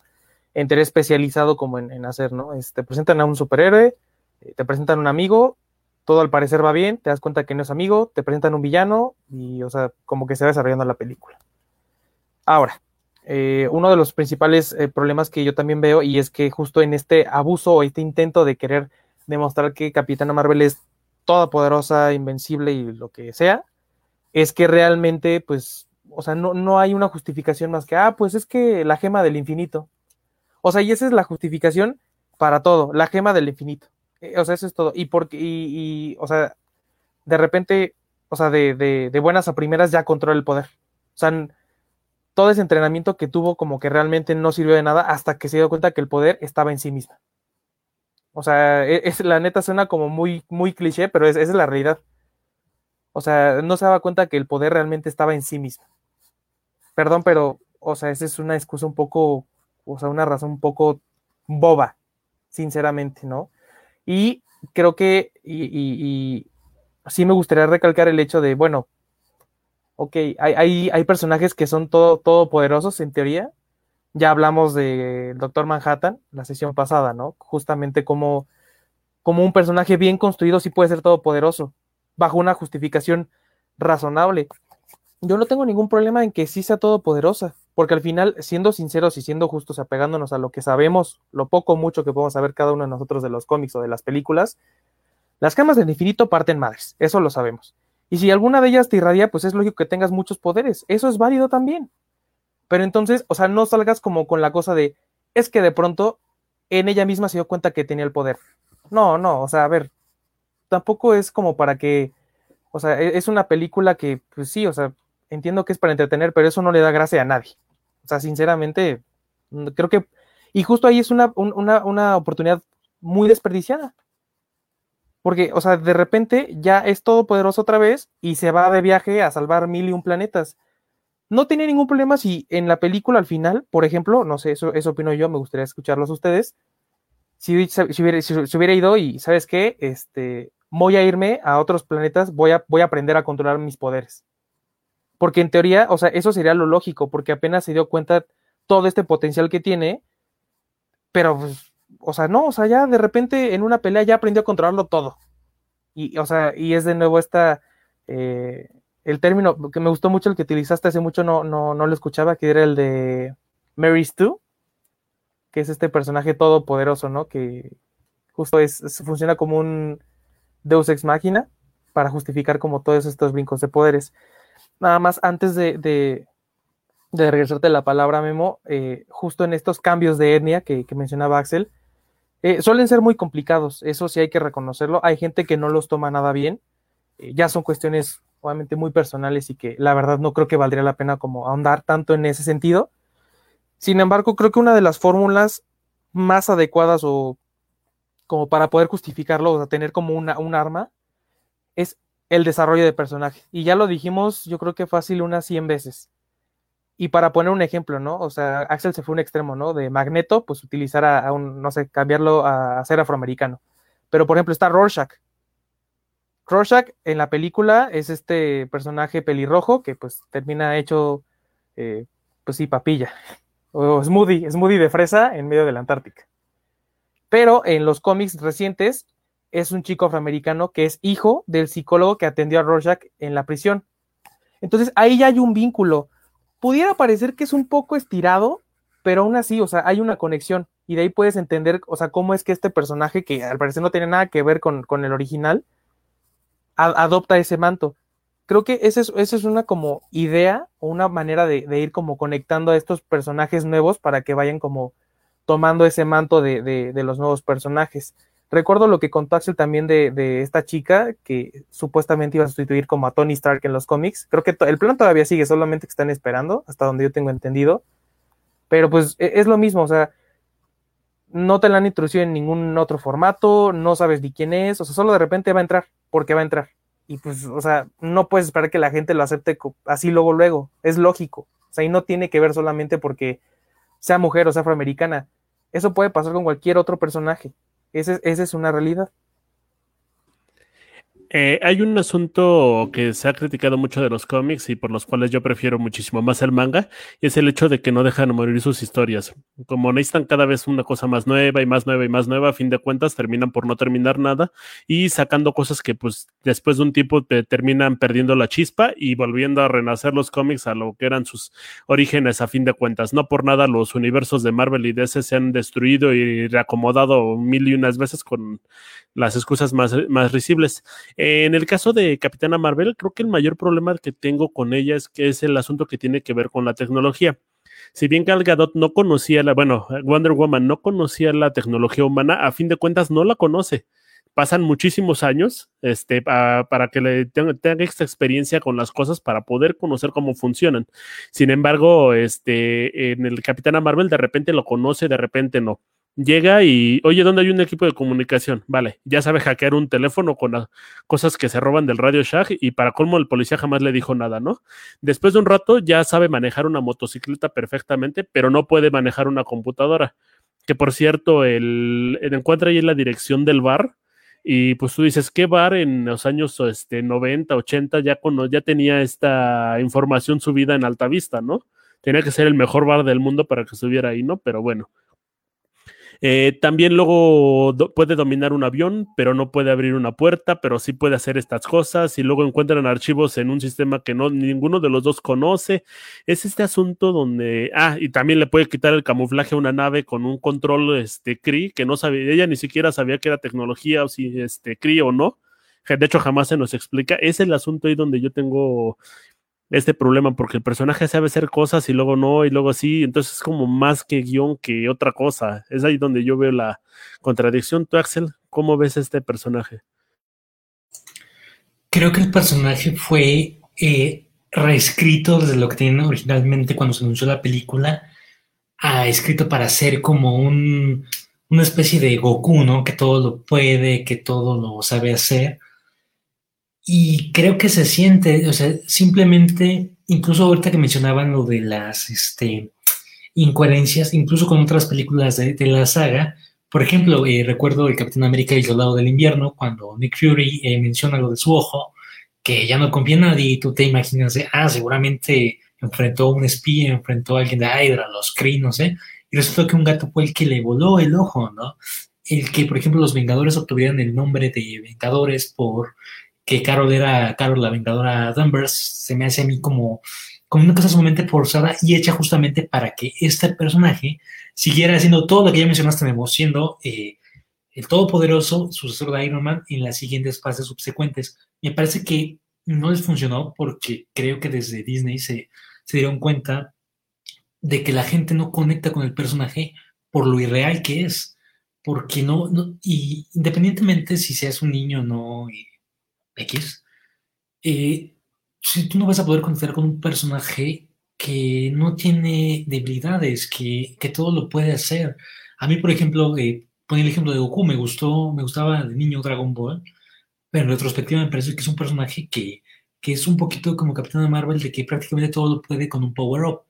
entre especializado como en, hacer, ¿no? te este, presentan a un superhéroe, eh, te presentan un amigo, todo al parecer va bien, te das cuenta que no es amigo, te presentan un villano y, o sea, como que se va desarrollando la película. Ahora, eh, uno de los principales eh, problemas que yo también veo y es que justo en este abuso o este intento de querer demostrar que Capitana Marvel es toda poderosa, invencible y lo que sea, es que realmente, pues, o sea, no, no hay una justificación más que, ah, pues es que la gema del infinito. O sea, y esa es la justificación para todo, la gema del infinito. Eh, o sea, eso es todo. Y porque, y, o sea, de repente, o sea, de, de, de, buenas a primeras ya controla el poder. O sea, todo ese entrenamiento que tuvo como que realmente no sirvió de nada hasta que se dio cuenta que el poder estaba en sí misma. O sea, e, es, la neta suena como muy, muy cliché, pero es, esa es la realidad. O sea, no se daba cuenta que el poder realmente estaba en sí misma. Perdón, pero, o sea, esa es una excusa un poco, o sea, una razón un poco boba, sinceramente, ¿no? Y creo que, y, y, sí me gustaría recalcar el hecho de, bueno, ok, hay, hay, hay personajes que son todo, todopoderosos en teoría. Ya hablamos de Doctor Manhattan la sesión pasada, ¿no? Justamente como, como un personaje bien construido sí puede ser todopoderoso, bajo una justificación razonable. Yo no tengo ningún problema en que sí sea todopoderosa, porque al final, siendo sinceros y siendo justos, apegándonos a lo que sabemos, lo poco o mucho que podemos saber cada uno de nosotros de los cómics o de las películas, las camas del infinito parten madres, eso lo sabemos. Y si alguna de ellas te irradia, pues es lógico que tengas muchos poderes, eso es válido también. Pero entonces, o sea, no salgas como con la cosa de, es que de pronto en ella misma se dio cuenta que tenía el poder. No, no, o sea, a ver, tampoco es como para que, o sea, e-, es una película que, pues sí, o sea, entiendo que es para entretener, pero eso no le da gracia a nadie. O sea, sinceramente, mm, creo que. Y justo ahí es una, una, oportunidad muy desperdiciada. Porque, o sea, de repente ya es todopoderoso otra vez y se va de viaje a salvar mil y un planetas. No tiene ningún problema si en la película al final, por ejemplo, no sé, eso, eso opino yo, me gustaría escucharlos ustedes. Si, si, hubiera, si, hubiera, ido y, ¿sabes qué? Este, voy a irme a otros planetas, voy a, voy a aprender a controlar mis poderes. Porque en teoría, o sea, eso sería lo lógico, porque apenas se dio cuenta todo este potencial que tiene, pero, pues, o sea, no, o sea, ya de repente en una pelea ya aprendió a controlarlo todo. Y, o sea, y es de nuevo esta, eh, el término que me gustó mucho, el que utilizaste hace mucho, no, no, no lo escuchaba, que era el de Mary Stu, que es este personaje todopoderoso, ¿no? Que justo es, funciona como un Deus ex máquina para justificar como todos estos brincos de poderes nada más antes de, de, regresarte la palabra, Memo, eh, justo en estos cambios de etnia que, mencionaba Axel, eh, suelen ser muy complicados, eso sí hay que reconocerlo. Hay gente que no los toma nada bien, eh, ya son cuestiones obviamente muy personales y que la verdad no creo que valdría la pena como ahondar tanto en ese sentido. Sin embargo, creo que una de las fórmulas más adecuadas o como para poder justificarlo, o sea, tener como una, un arma, es el desarrollo de personaje. Y ya lo dijimos, yo creo que fácil unas 100 veces. Y para poner un ejemplo, ¿no? O sea, Axel se fue un extremo, ¿no? De Magneto, pues utilizar a, un, no sé, cambiarlo a, ser afroamericano. Pero, por ejemplo, está Rorschach. Rorschach en la película es este personaje pelirrojo que pues termina hecho, eh, pues sí, papilla. O smoothie, smoothie de fresa en medio de la Antártica. Pero en los cómics recientes es un chico afroamericano que es hijo del psicólogo que atendió a Rorschach en la prisión. Entonces ahí ya hay un vínculo. Pudiera parecer que es un poco estirado, pero aún así, o sea, hay una conexión y de ahí puedes entender, o sea, cómo es que este personaje, que al parecer no tiene nada que ver con, el original, adopta ese manto. Creo que esa es, es una como idea o una manera de, ir como conectando a estos personajes nuevos para que vayan como tomando ese manto de, de los nuevos personajes. Recuerdo lo que contó Axel también de, esta chica que supuestamente iba a sustituir como a Tony Stark en los cómics. Creo que el plan todavía sigue, solamente que están esperando, hasta donde yo tengo entendido. Pero pues e, es lo mismo, o sea, no te la han introducido en ningún otro formato, no sabes ni quién es, o sea, solo de repente va a entrar, porque va a entrar. Y pues, o sea, no puedes esperar que la gente lo acepte así luego, luego. Es lógico. O sea, y no tiene que ver solamente porque sea mujer o sea afroamericana. Eso puede pasar con cualquier otro personaje. Esa es una realidad. Eh, hay un asunto que se ha criticado mucho de los cómics y por los cuales yo prefiero muchísimo más el manga, y es el hecho de que no dejan morir sus historias. Como necesitan cada vez una cosa más nueva y más nueva y más nueva, a fin de cuentas terminan por no terminar nada y sacando cosas que pues después de un tiempo te terminan perdiendo la chispa y volviendo a renacer los cómics a lo que eran sus orígenes a fin de cuentas. No por nada los universos de Marvel y DC se han destruido y reacomodado mil y unas veces con las excusas más, más risibles. En el caso de Capitana Marvel, creo que el mayor problema que tengo con ella es que es el asunto que tiene que ver con la tecnología. si bien Gal Gadot no conocía la, bueno, Wonder Woman no conocía la tecnología humana, a fin de cuentas no la conoce. Pasan muchísimos años este, para que le tenga, esta experiencia con las cosas para poder conocer cómo funcionan. Sin embargo, este, en el Capitana Marvel de repente lo conoce, de repente no llega y, oye, ¿dónde hay un equipo de comunicación? Vale, ya sabe hackear un teléfono con las cosas que se roban del Radio Shack y para colmo el policía jamás le dijo nada, ¿no? Después de un rato ya sabe manejar una motocicleta perfectamente, pero no puede manejar una computadora. Que por cierto, el, encuentra ahí en la dirección del bar y pues tú dices, ¿qué bar en los años este, 90, 80 ya, con, ya tenía esta información subida en alta vista, ¿no? Tenía que ser el mejor bar del mundo para que estuviera ahí, ¿no? Pero bueno, eh, también luego puede dominar un avión, pero no puede abrir una puerta, pero sí puede hacer estas cosas y luego encuentran archivos en un sistema que no ninguno de los dos conoce. Es este asunto donde, ah, y también le puede quitar el camuflaje a una nave con un control este CRI que no sabía, ella ni siquiera sabía que era tecnología o si este CRI o no. De hecho, jamás se nos explica. Es el asunto ahí donde yo tengo este problema, porque el personaje sabe hacer cosas y luego no, y luego sí, entonces es como más que guion que otra cosa. Es ahí donde yo veo la contradicción. Tú, Axel, ¿cómo ves este personaje? Creo que el personaje fue eh, reescrito desde lo que tenían originalmente cuando se anunció la película, a escrito para ser como un, una especie de Goku, ¿no? Que todo lo puede, que todo lo sabe hacer y creo que se siente, o sea, simplemente, incluso ahorita que mencionaban lo de las este, incoherencias, incluso con otras películas de, la saga, por ejemplo, eh, recuerdo el Capitán América y el Soldado del Invierno, cuando Nick Fury eh, menciona lo de su ojo, que ya no confía en nadie, y tú te imaginas, ah, seguramente enfrentó a un espía, enfrentó a alguien de Hydra, los Kree, no y resultó que un gato fue el que le voló el ojo, ¿no? El que, por ejemplo, los Vengadores obtuvieran el nombre de Vengadores por que Carol era Carol la Vengadora Danvers, se me hace a mí como, como una cosa sumamente forzada y hecha justamente para que este personaje siguiera haciendo todo lo que ya mencionaste, Memo, siendo eh, el todopoderoso sucesor de Iron Man en las siguientes fases subsecuentes. Me parece que no les funcionó porque creo que desde Disney se, se dieron cuenta de que la gente no conecta con el personaje por lo irreal que es. Porque no, no y independientemente si seas un niño o no, X, eh, si tú no vas a poder conectar con un personaje que no tiene debilidades, que, todo lo puede hacer. A mí, por ejemplo, eh, ponía el ejemplo de Goku, me gustó, me gustaba de niño Dragon Ball, pero en retrospectiva me parece que es un personaje que, que es un poquito como Capitán de Marvel, de que prácticamente todo lo puede con un power-up.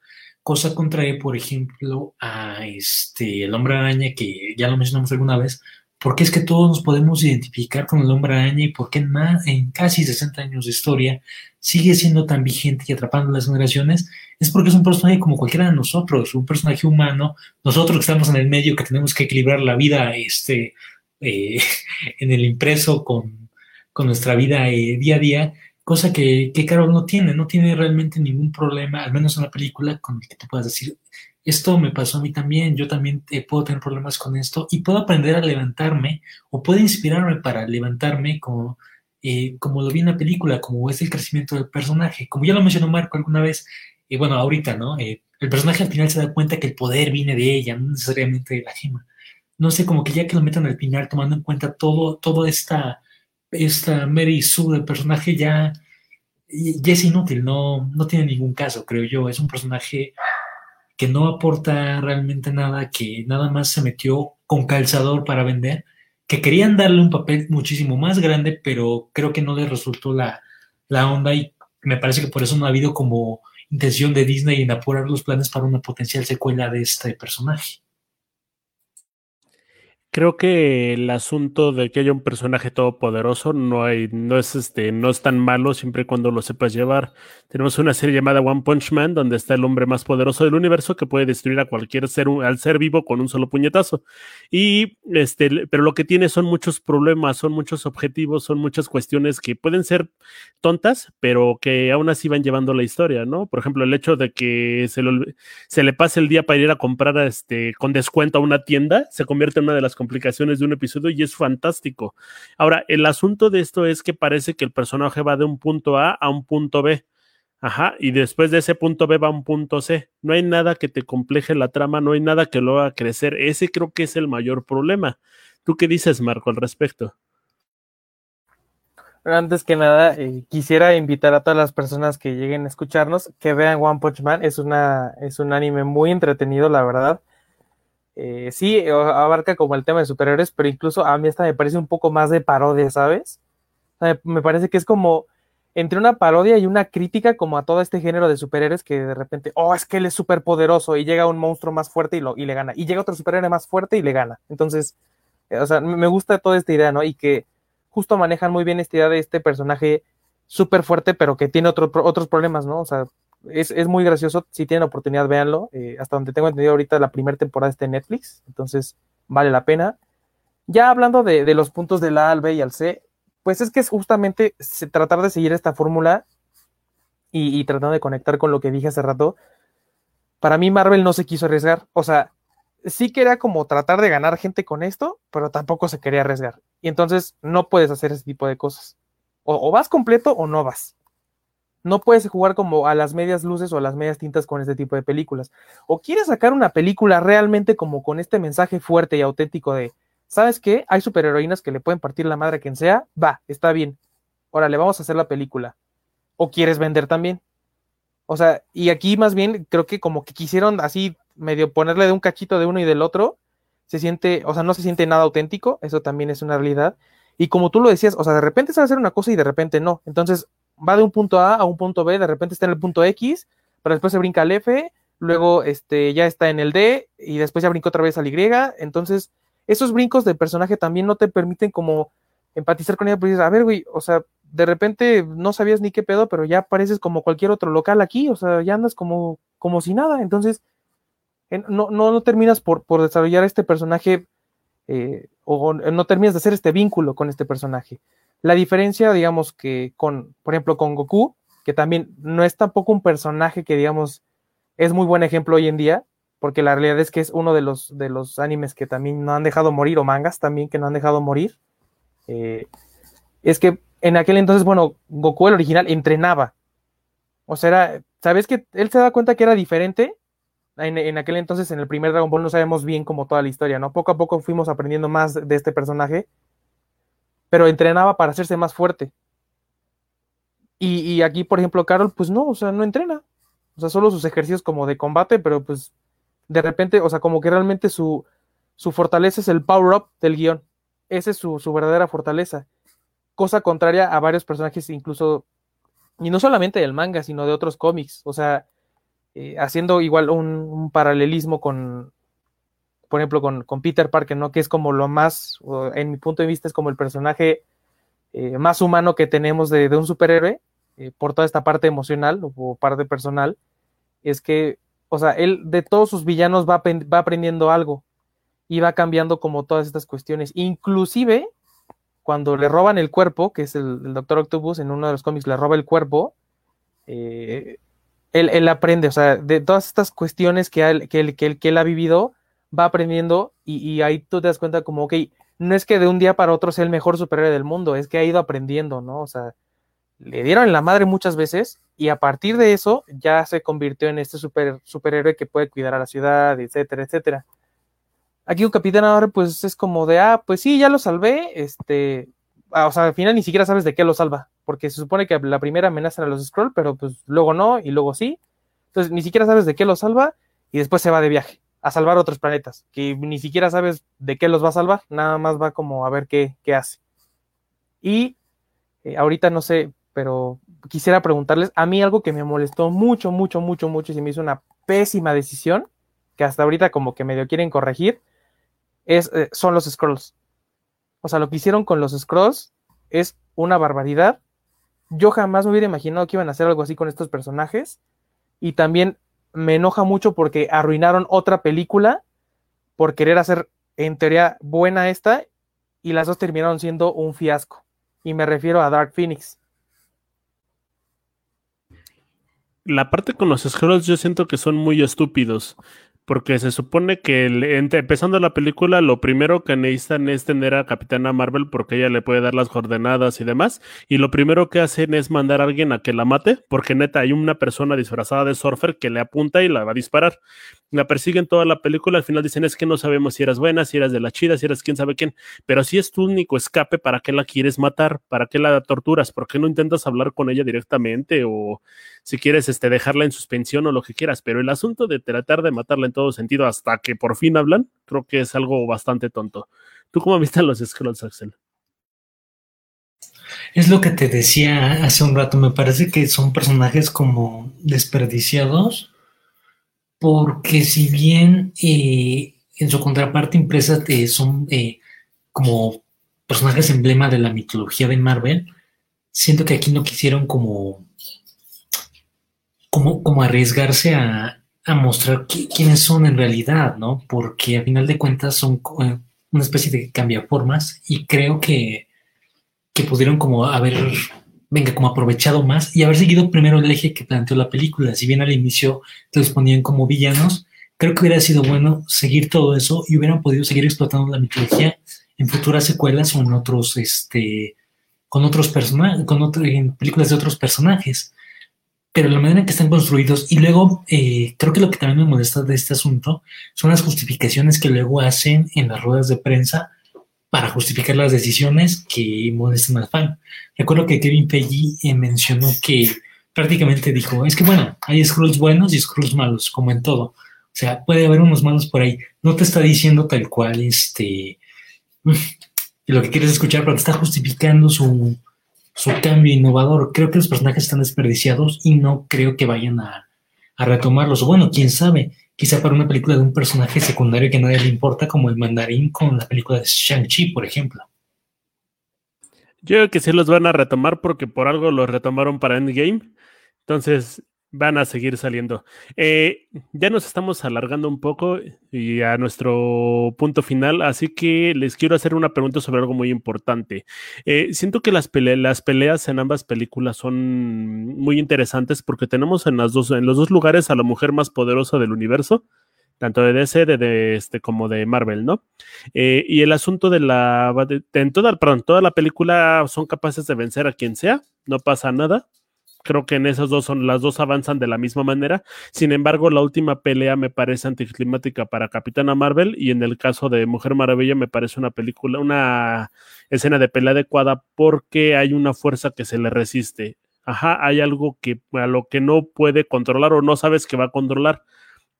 Cosa contrae, por ejemplo, a este, el hombre araña, que ya lo mencionamos alguna vez, ¿Por qué es que todos nos podemos identificar con el hombre araña y por qué en, casi 60 años de historia sigue siendo tan vigente y atrapando las generaciones? Es porque es un personaje como cualquiera de nosotros, un personaje humano, nosotros que estamos en el medio, que tenemos que equilibrar la vida este, eh, en el impreso con, con nuestra vida eh, día a día, cosa que, que Carol no tiene, no tiene realmente ningún problema, al menos en la película, con el que te puedas decir, esto me pasó a mí también, yo también eh, puedo tener problemas con esto y puedo aprender a levantarme o puedo inspirarme para levantarme como, eh, como lo vi en la película, como es el crecimiento del personaje. Como ya lo mencionó Marco alguna vez, y bueno, ahorita, ¿no? Eh, el personaje al final se da cuenta que el poder viene de ella, no necesariamente de la gema. No sé, como que ya que lo metan al final, tomando en cuenta todo, todo esta, esta Mary Sue del personaje, ya, ya es inútil, no, no tiene ningún caso, creo yo. Es un personaje que no aporta realmente nada, que nada más se metió con calzador para vender, que querían darle un papel muchísimo más grande, pero creo que no les resultó la, la onda y me parece que por eso no ha habido como intención de Disney en apurar los planes para una potencial secuela de este personaje. Creo que el asunto de que haya un personaje todopoderoso no hay, no es este, no es tan malo siempre y cuando lo sepas llevar. Tenemos una serie llamada One Punch Man, donde está el hombre más poderoso del universo que puede destruir a cualquier ser, al ser vivo con un solo puñetazo. Y este, pero lo que tiene son muchos problemas, son muchos objetivos, son muchas cuestiones que pueden ser tontas, pero que aún así van llevando la historia, ¿no? Por ejemplo, el hecho de que se, se le pase el día para ir a comprar este, con descuento a una tienda se convierte en una de las complicaciones de un episodio y es fantástico. Ahora, el asunto de esto es que parece que el personaje va de un punto A a un punto B. Ajá, y después de ese punto B va un punto C. No hay nada que te compleje la trama, no hay nada que lo haga crecer. Ese creo que es el mayor problema. ¿Tú qué dices, Marco, al respecto? Antes que nada, eh, quisiera invitar a todas las personas que lleguen a escucharnos que vean One Punch Man. Es, una, es un anime muy entretenido, la verdad. Eh, sí, abarca como el tema de superhéroes, pero incluso a mí esta me parece un poco más de parodia, ¿sabes? me parece que es como entre una parodia y una crítica como a todo este género de superhéroes que de repente, oh, es que él es súper poderoso y llega un monstruo más fuerte y, lo, y le gana. Y llega otro superhéroe más fuerte y le gana. Entonces, eh, o sea, me gusta toda esta idea, ¿no? Y que justo manejan muy bien esta idea de este personaje súper fuerte, pero que tiene otros problemas, ¿no? O sea, es, es, muy gracioso. Si tienen oportunidad, véanlo. Eh, hasta donde tengo entendido ahorita, la primera temporada está en Netflix, entonces vale la pena. Ya hablando de, de los puntos del A al B y al C, pues es que es justamente tratar de seguir esta fórmula y, y tratando de conectar con lo que dije hace rato. Para mí, Marvel no se quiso arriesgar. O sea, sí quería como tratar de ganar gente con esto, pero tampoco se quería arriesgar. Y entonces no puedes hacer ese tipo de cosas. O, vas completo o no vas. No puedes jugar como a las medias luces o a las medias tintas con este tipo de películas. O quieres sacar una película realmente como con este mensaje fuerte y auténtico de, ¿sabes qué? Hay superheroínas que le pueden partir la madre a quien sea. Va, está bien. Órale, vamos a hacer la película. O quieres vender también. O sea, y aquí más bien creo que como que quisieron así medio ponerle de un cachito de uno y del otro, se siente, o sea, no se siente nada auténtico, eso también es una realidad. Y como tú lo decías, o sea, de repente se va a hacer una cosa y de repente no. Entonces va de un punto A a un punto B, de repente está en el punto X, pero después se brinca al F, luego este, ya está en el D y después ya brinca otra vez al Y. Entonces, esos brincos de personaje también no te permiten como empatizar con ella, pues a ver, güey, o sea, de repente no sabías ni qué pedo, pero ya pareces como cualquier otro local aquí, o sea, ya andas como, como si nada. Entonces, no, no, terminas por, por, desarrollar este personaje eh, o no terminas de hacer este vínculo con este personaje. La diferencia, digamos, que con, por ejemplo, con Goku, que también no es tampoco un personaje que, digamos, es muy buen ejemplo hoy en día, porque la realidad es que es uno de los, de los animes que también no han dejado morir, o mangas también que no han dejado morir. Eh, es que en aquel entonces, bueno, Goku el original entrenaba. O sea, ¿sabes que él se da cuenta que era diferente en, aquel entonces, en el primer Dragon Ball, no sabemos bien como toda la historia, ¿no? Poco a poco fuimos aprendiendo más de este personaje, pero entrenaba para hacerse más fuerte. Y, aquí, por ejemplo, Carol, pues no, o sea, no entrena. O sea, solo sus ejercicios como de combate, pero pues de repente, o sea, como que realmente su, su fortaleza es el power-up del guion. Esa es su, su verdadera fortaleza. Cosa contraria a varios personajes, incluso, y no solamente del manga, sino de otros cómics. O sea, eh, haciendo igual un, paralelismo con, por ejemplo, con, Peter Parker, ¿no? Que es como lo más, en mi punto de vista, es como el personaje eh, más humano que tenemos de, un superhéroe, eh, por toda esta parte emocional o, parte personal, es que, o sea, él de todos sus villanos va, va aprendiendo algo y va cambiando como todas estas cuestiones. Inclusive, cuando le roban el cuerpo, que es el, el Doctor Octopus, en uno de los cómics le roba el cuerpo, eh, él, aprende, o sea, de todas estas cuestiones que él, que que él, ha vivido, va aprendiendo y, ahí tú te das cuenta como, ok, no es que de un día para otro sea el mejor superhéroe del mundo, es que ha ido aprendiendo, ¿no? O sea, le dieron la madre muchas veces y a partir de eso ya se convirtió en este super, superhéroe que puede cuidar a la ciudad, etcétera, etcétera. Aquí un capitán ahora pues es como de, ah, pues sí, ya lo salvé, este, ah, o sea, al final ni siquiera sabes de qué lo salva porque se supone que la primera amenaza a los Scroll, pero pues luego no y luego sí. Entonces ni siquiera sabes de qué lo salva y después se va de viaje a salvar otros planetas, que ni siquiera sabes de qué los va a salvar, nada más va como a ver qué, qué hace. Y eh, ahorita no sé, pero quisiera preguntarles, a mí algo que me molestó mucho, mucho, mucho, mucho y se me hizo una pésima decisión, que hasta ahorita como que medio quieren corregir, es, eh, son los scrolls. O sea, lo que hicieron con los scrolls es una barbaridad yo jamás me hubiera imaginado que iban a hacer algo así con estos personajes. Y también me enoja mucho porque arruinaron otra película por querer hacer, en teoría, buena esta. Y las dos terminaron siendo un fiasco. Y me refiero a Dark Phoenix. La parte con los scrolls yo siento que son muy estúpidos. Porque se supone que empezando la película lo primero que necesitan es tener a Capitana Marvel porque ella le puede dar las coordenadas y demás, y lo primero que hacen es mandar a alguien a que la mate, porque neta hay una persona disfrazada de surfer que le apunta y la va a disparar. La persiguen toda la película, al final dicen es que no sabemos si eras buena, si eras de la chida, si eras quién sabe quién, pero si es tu único escape, ¿para qué la quieres matar? ¿Para qué la torturas? ¿Por qué no intentas hablar con ella directamente o si quieres este, dejarla en suspensión o lo que quieras? Pero el asunto de tratar de matarla en todo sentido hasta que por fin hablan, creo que es algo bastante tonto. ¿Tú cómo viste los scrolls, Axel? Es lo que te decía hace un rato, me parece que son personajes como desperdiciados, porque si bien eh, en su contraparte impresa eh, son eh, como personajes emblema de la mitología de Marvel, siento que aquí no quisieron como, como, como arriesgarse a, a mostrar quiénes son en realidad, ¿no? Porque a final de cuentas son eh, una especie de cambiaformas y creo que, que pudieron como haber, venga, como aprovechado más y haber seguido primero el eje que planteó la película. Si bien al inicio los ponían como villanos, creo que hubiera sido bueno seguir todo eso y hubieran podido seguir explotando la mitología en futuras secuelas o en otros, este, con otros personajes, con películas de otros personajes pero la manera en que están construidos, y luego eh, creo que lo que también me molesta de este asunto son las justificaciones que luego hacen en las ruedas de prensa para justificar las decisiones que molestan al fan. Recuerdo que Kevin Feige eh, mencionó que prácticamente dijo, es que bueno, hay scrolls buenos y scrolls malos, como en todo. O sea, puede haber unos malos por ahí. No te está diciendo tal cual este lo que quieres escuchar, pero te está justificando su, su cambio innovador. Creo que los personajes están desperdiciados y no creo que vayan a, a retomarlos. Bueno, quién sabe, quizá para una película de un personaje secundario que a nadie le importa, como el mandarín con la película de Shang-Chi, por ejemplo. Yo creo que sí los van a retomar porque por algo los retomaron para Endgame. Entonces, van a seguir saliendo. Eh, ya nos estamos alargando un poco y a nuestro punto final, así que les quiero hacer una pregunta sobre algo muy importante. Eh, siento que las, las, peleas en ambas películas son muy interesantes porque tenemos en, las dos, en los dos lugares a la mujer más poderosa del universo. Tanto de DC de, este, como de Marvel, ¿no? Eh, y el asunto de la. en toda, perdón, toda la película son capaces de vencer a quien sea, no pasa nada creo que en esas dos son, las dos avanzan de la misma manera. Sin embargo, la última pelea me parece anticlimática para Capitana Marvel y en el caso de Mujer Maravilla me parece una película, una escena de pelea adecuada porque hay una fuerza que se le resiste. Ajá, hay algo que a lo que no puede controlar o no sabes que va a controlar.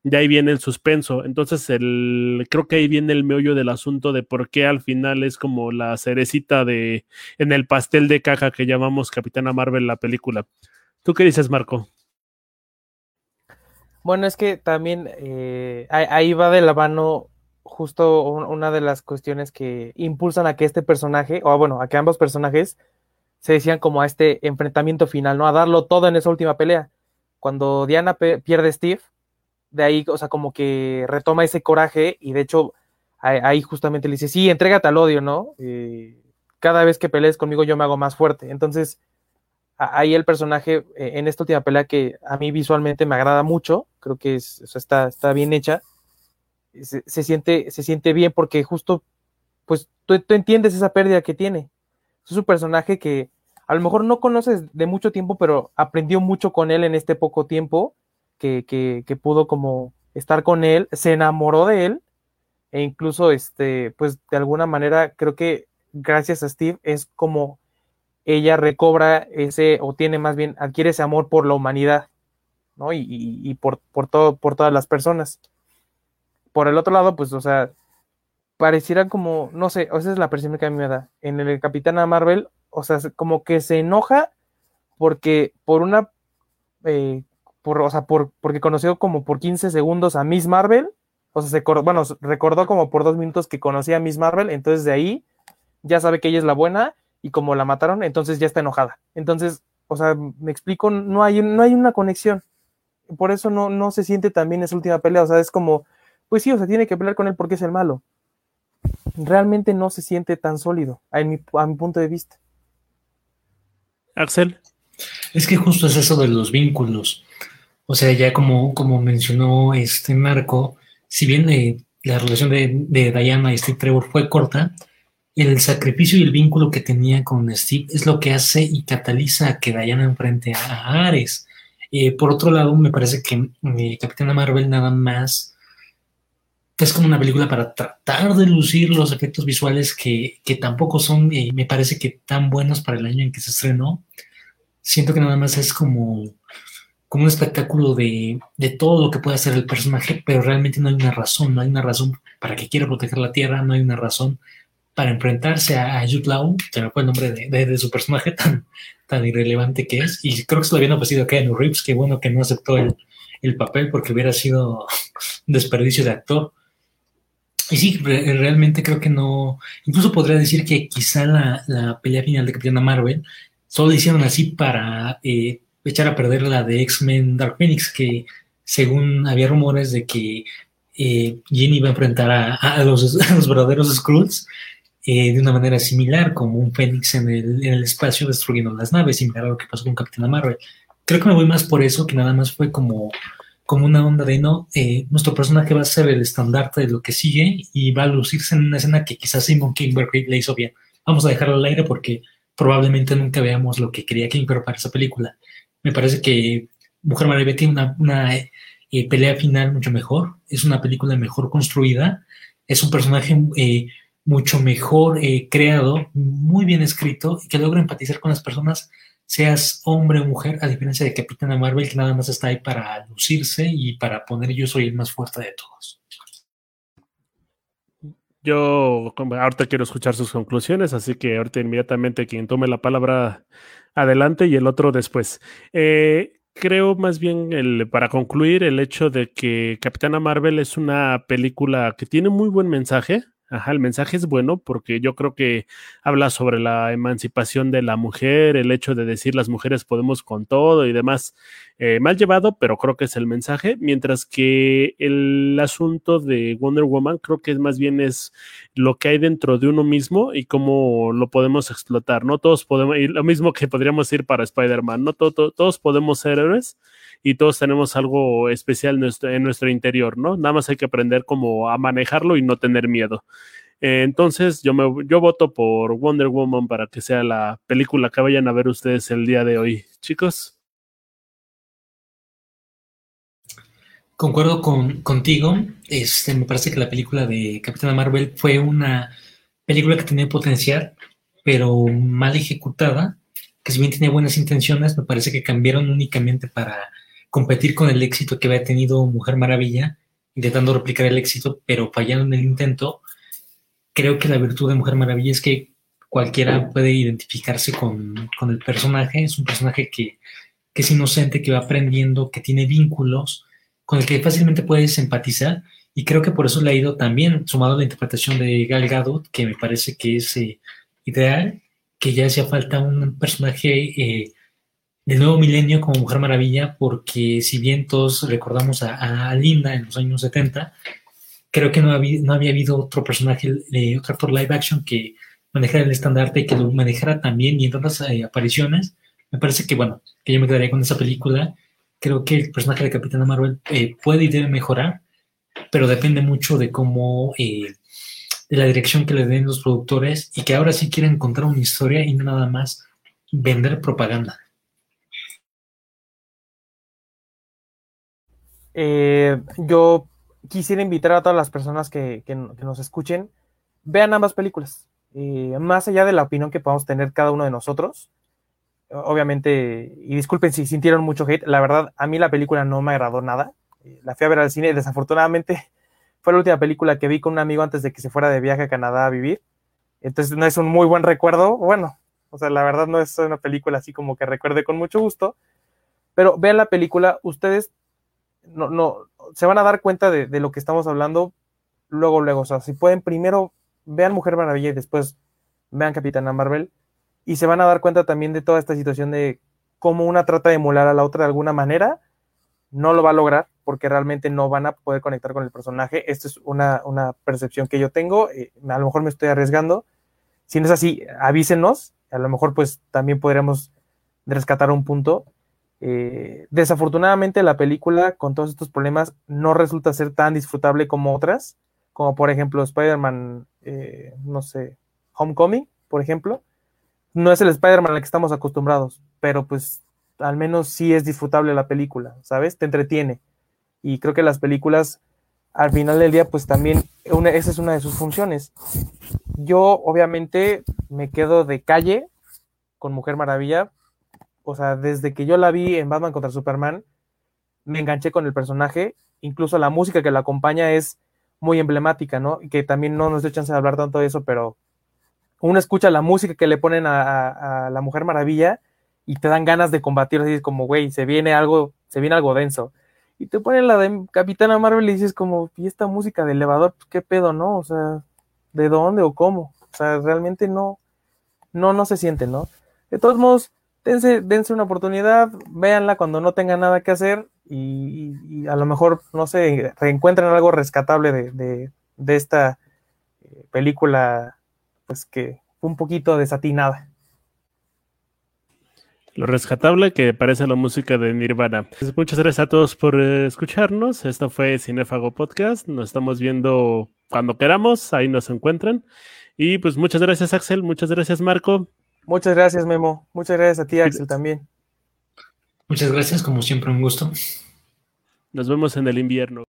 De ahí viene el suspenso. Entonces, el, creo que ahí viene el meollo del asunto de por qué al final es como la cerecita de en el pastel de caja que llamamos Capitana Marvel la película. ¿Tú qué dices, Marco? Bueno, es que también eh, ahí va de la mano justo una de las cuestiones que impulsan a que este personaje, o bueno, a que ambos personajes se decían como a este enfrentamiento final, ¿no? A darlo todo en esa última pelea. Cuando Diana pierde Steve, de ahí, o sea, como que retoma ese coraje y de hecho ahí justamente le dice, sí, entrégate al odio, ¿no? Eh, cada vez que pelees conmigo yo me hago más fuerte. Entonces, ahí el personaje eh, en esta última pelea que a mí visualmente me agrada mucho, creo que es, está, está bien hecha, se, siente, se siente bien porque justo, pues tú, tú, entiendes esa pérdida que tiene. Es un personaje que a lo mejor no conoces de mucho tiempo, pero aprendió mucho con él en este poco tiempo que, pudo como estar con él, se enamoró de él e incluso, este, pues de alguna manera creo que gracias a Steve es como ella recobra ese, o tiene más bien, adquiere ese amor por la humanidad, ¿no? Y, y, por, por, todo, por todas las personas. Por el otro lado, pues, o sea, pareciera como, no sé, esa es la percepción que a mí me da. En el Capitán Marvel, o sea, como que se enoja porque por una, eh, por, o sea, por, porque conoció como por 15 segundos a Miss Marvel, o sea, se, bueno, recordó como por dos minutos que conocía a Miss Marvel, entonces de ahí ya sabe que ella es la buena y como la mataron, entonces ya está enojada. Entonces, o sea, me explico, no hay, no hay una conexión. Por eso no, no se siente también esa última pelea. O sea, es como, pues sí, o sea, tiene que pelear con él porque es el malo. Realmente no se siente tan sólido, a mi, a mi punto de vista. Axel. Es que justo es eso de los vínculos. O sea, ya como, como mencionó este Marco, si bien eh, la relación de, de, Diana y Steve Trevor fue corta, el sacrificio y el vínculo que tenía con Steve es lo que hace y cataliza que Diana enfrente a Ares. Eh, por otro lado, me parece que eh, Capitana Marvel nada más es como una película para tratar de lucir los efectos visuales que, que tampoco son, me parece que tan buenos para el año en que se estrenó. Siento que nada más es como, como un espectáculo de, de todo lo que puede hacer el personaje, pero realmente no hay una razón, no hay una razón para que quiera proteger la Tierra, no hay una razón para enfrentarse a, Jude Law, se me fue el nombre de, de, su personaje tan, tan irrelevante que es, y creo que se lo habían ofrecido a Keanu Reeves, qué bueno que no aceptó el, el papel porque hubiera sido un desperdicio de actor. Y sí, realmente creo que no, incluso podría decir que quizá la, la pelea final de Capitana Marvel solo hicieron así para eh, echar a perder la de X-Men Dark Phoenix, que según había rumores de que eh, Jenny iba a enfrentar a, los, los, verdaderos Skrulls eh, de una manera similar, como un Fénix en el, en el, espacio destruyendo las naves, similar a lo que pasó con Capitana Marvel. Creo que me voy más por eso, que nada más fue como como una onda de no, eh, nuestro personaje va a ser el estandarte de lo que sigue y va a lucirse en una escena que quizás Simon Kinberg le hizo bien. Vamos a dejarlo al aire porque probablemente nunca veamos lo que quería Kinberg para esa película. Me parece que Mujer Maravilla tiene una, una eh, pelea final mucho mejor, es una película mejor construida, es un personaje eh, mucho mejor eh, creado, muy bien escrito y que logra empatizar con las personas seas hombre o mujer, a diferencia de Capitana Marvel, que nada más está ahí para lucirse y para poner yo soy el más fuerte de todos. Yo ahorita quiero escuchar sus conclusiones, así que ahorita inmediatamente quien tome la palabra adelante y el otro después. Eh, creo más bien, el, para concluir, el hecho de que Capitana Marvel es una película que tiene muy buen mensaje, Ajá, el mensaje es bueno porque yo creo que habla sobre la emancipación de la mujer, el hecho de decir las mujeres podemos con todo y demás. Eh, mal llevado, pero creo que es el mensaje. Mientras que el asunto de Wonder Woman creo que es más bien es lo que hay dentro de uno mismo y cómo lo podemos explotar. No todos podemos, y lo mismo que podríamos ir para Spider-Man, no todos podemos ser héroes y todos tenemos algo especial en nuestro, interior, ¿no? Nada más hay que aprender cómo a manejarlo y no tener miedo. Eh, entonces, yo, me, yo voto por Wonder Woman para que sea la película que vayan a ver ustedes el día de hoy. Chicos. Concuerdo con, contigo. Este, me parece que la película de Capitana Marvel fue una película que tenía potencial, pero mal ejecutada, que si bien tenía buenas intenciones, me parece que cambiaron únicamente para competir con el éxito que había tenido Mujer Maravilla, intentando replicar el éxito, pero fallando en el intento. Creo que la virtud de Mujer Maravilla es que cualquiera puede identificarse con, con el personaje. Es un personaje que, que, es inocente, que va aprendiendo, que tiene vínculos, con el que fácilmente puedes empatizar. Y creo que por eso le ha ido también, sumado a la interpretación de Gal Gadot, que me parece que es eh, ideal, que ya hacía falta un personaje eh, del nuevo milenio como Mujer Maravilla, porque si bien todos recordamos a, Linda en los años 70, creo que no había, no había habido otro personaje, de otro actor live action que manejara el estandarte y que lo manejara también y en otras eh, apariciones. Me parece que, bueno, que yo me quedaría con esa película. Creo que el personaje de Capitana Marvel eh, puede y debe mejorar, pero depende mucho de cómo, eh, de la dirección que le den los productores y que ahora sí quieren contar una historia y no nada más vender propaganda. Eh, yo quisiera invitar a todas las personas que, nos escuchen, vean ambas películas. Eh, más allá de la opinión que podamos tener cada uno de nosotros, obviamente, y disculpen si sintieron mucho hate, la verdad, a mí la película no me agradó nada. Eh, la fui a ver al cine, desafortunadamente fue la última película que vi con un amigo antes de que se fuera de viaje a Canadá a vivir. Entonces no es un muy buen recuerdo. Bueno, o sea, la verdad no es una película así como que recuerde con mucho gusto. Pero vean la película, ustedes no, no, se van a dar cuenta de, lo que estamos hablando luego, luego. O sea, si pueden, primero vean Mujer Maravilla y después vean Capitana Marvel. Y se van a dar cuenta también de toda esta situación de cómo una trata de emular a la otra de alguna manera. No lo va a lograr porque realmente no van a poder conectar con el personaje. Esta es una, percepción que yo tengo. Eh, a lo mejor me estoy arriesgando. Si no es así, avísenos. A lo mejor pues también podríamos rescatar un punto Eh, desafortunadamente la película con todos estos problemas no resulta ser tan disfrutable como otras, como por ejemplo Spider-Man, eh, no sé, Homecoming, por ejemplo. No es el Spider-Man al que estamos acostumbrados, pero pues al menos sí es disfrutable la película, ¿sabes? Te entretiene. Y creo que las películas, al final del día, pues también, esa es una de sus funciones. Yo, obviamente, me quedo de calle con Mujer Maravilla. O sea, desde que yo la vi en Batman contra Superman, me enganché con el personaje. Incluso la música que la acompaña es muy emblemática, ¿no? Que también no nos dio chance de hablar tanto de eso, pero uno escucha la música que le ponen a, a la Mujer Maravilla y te dan ganas de combatir, así como, güey, se viene algo, se viene algo denso. Y te ponen la de Capitana Marvel y dices como, ¿y esta música de elevador? Pues qué pedo, ¿no? O sea, ¿de dónde o cómo? O sea, realmente no, no, no se siente, ¿no? De todos modos, dense, dense una oportunidad, véanla cuando no tengan nada que hacer y, a lo mejor, no sé, reencuentren algo rescatable de, de esta eh, película, pues que fue un poquito desatinada. Lo rescatable que parece la música de Nirvana. Pues, muchas gracias a todos por eh, escucharnos. Esto fue Cinefago Podcast. Nos estamos viendo cuando queramos. Ahí nos encuentran. Y pues muchas gracias, Axel. Muchas gracias, Marco. Muchas gracias, Memo. Muchas gracias a ti, Axel, también. Muchas gracias, como siempre, un gusto. Nos vemos en el invierno.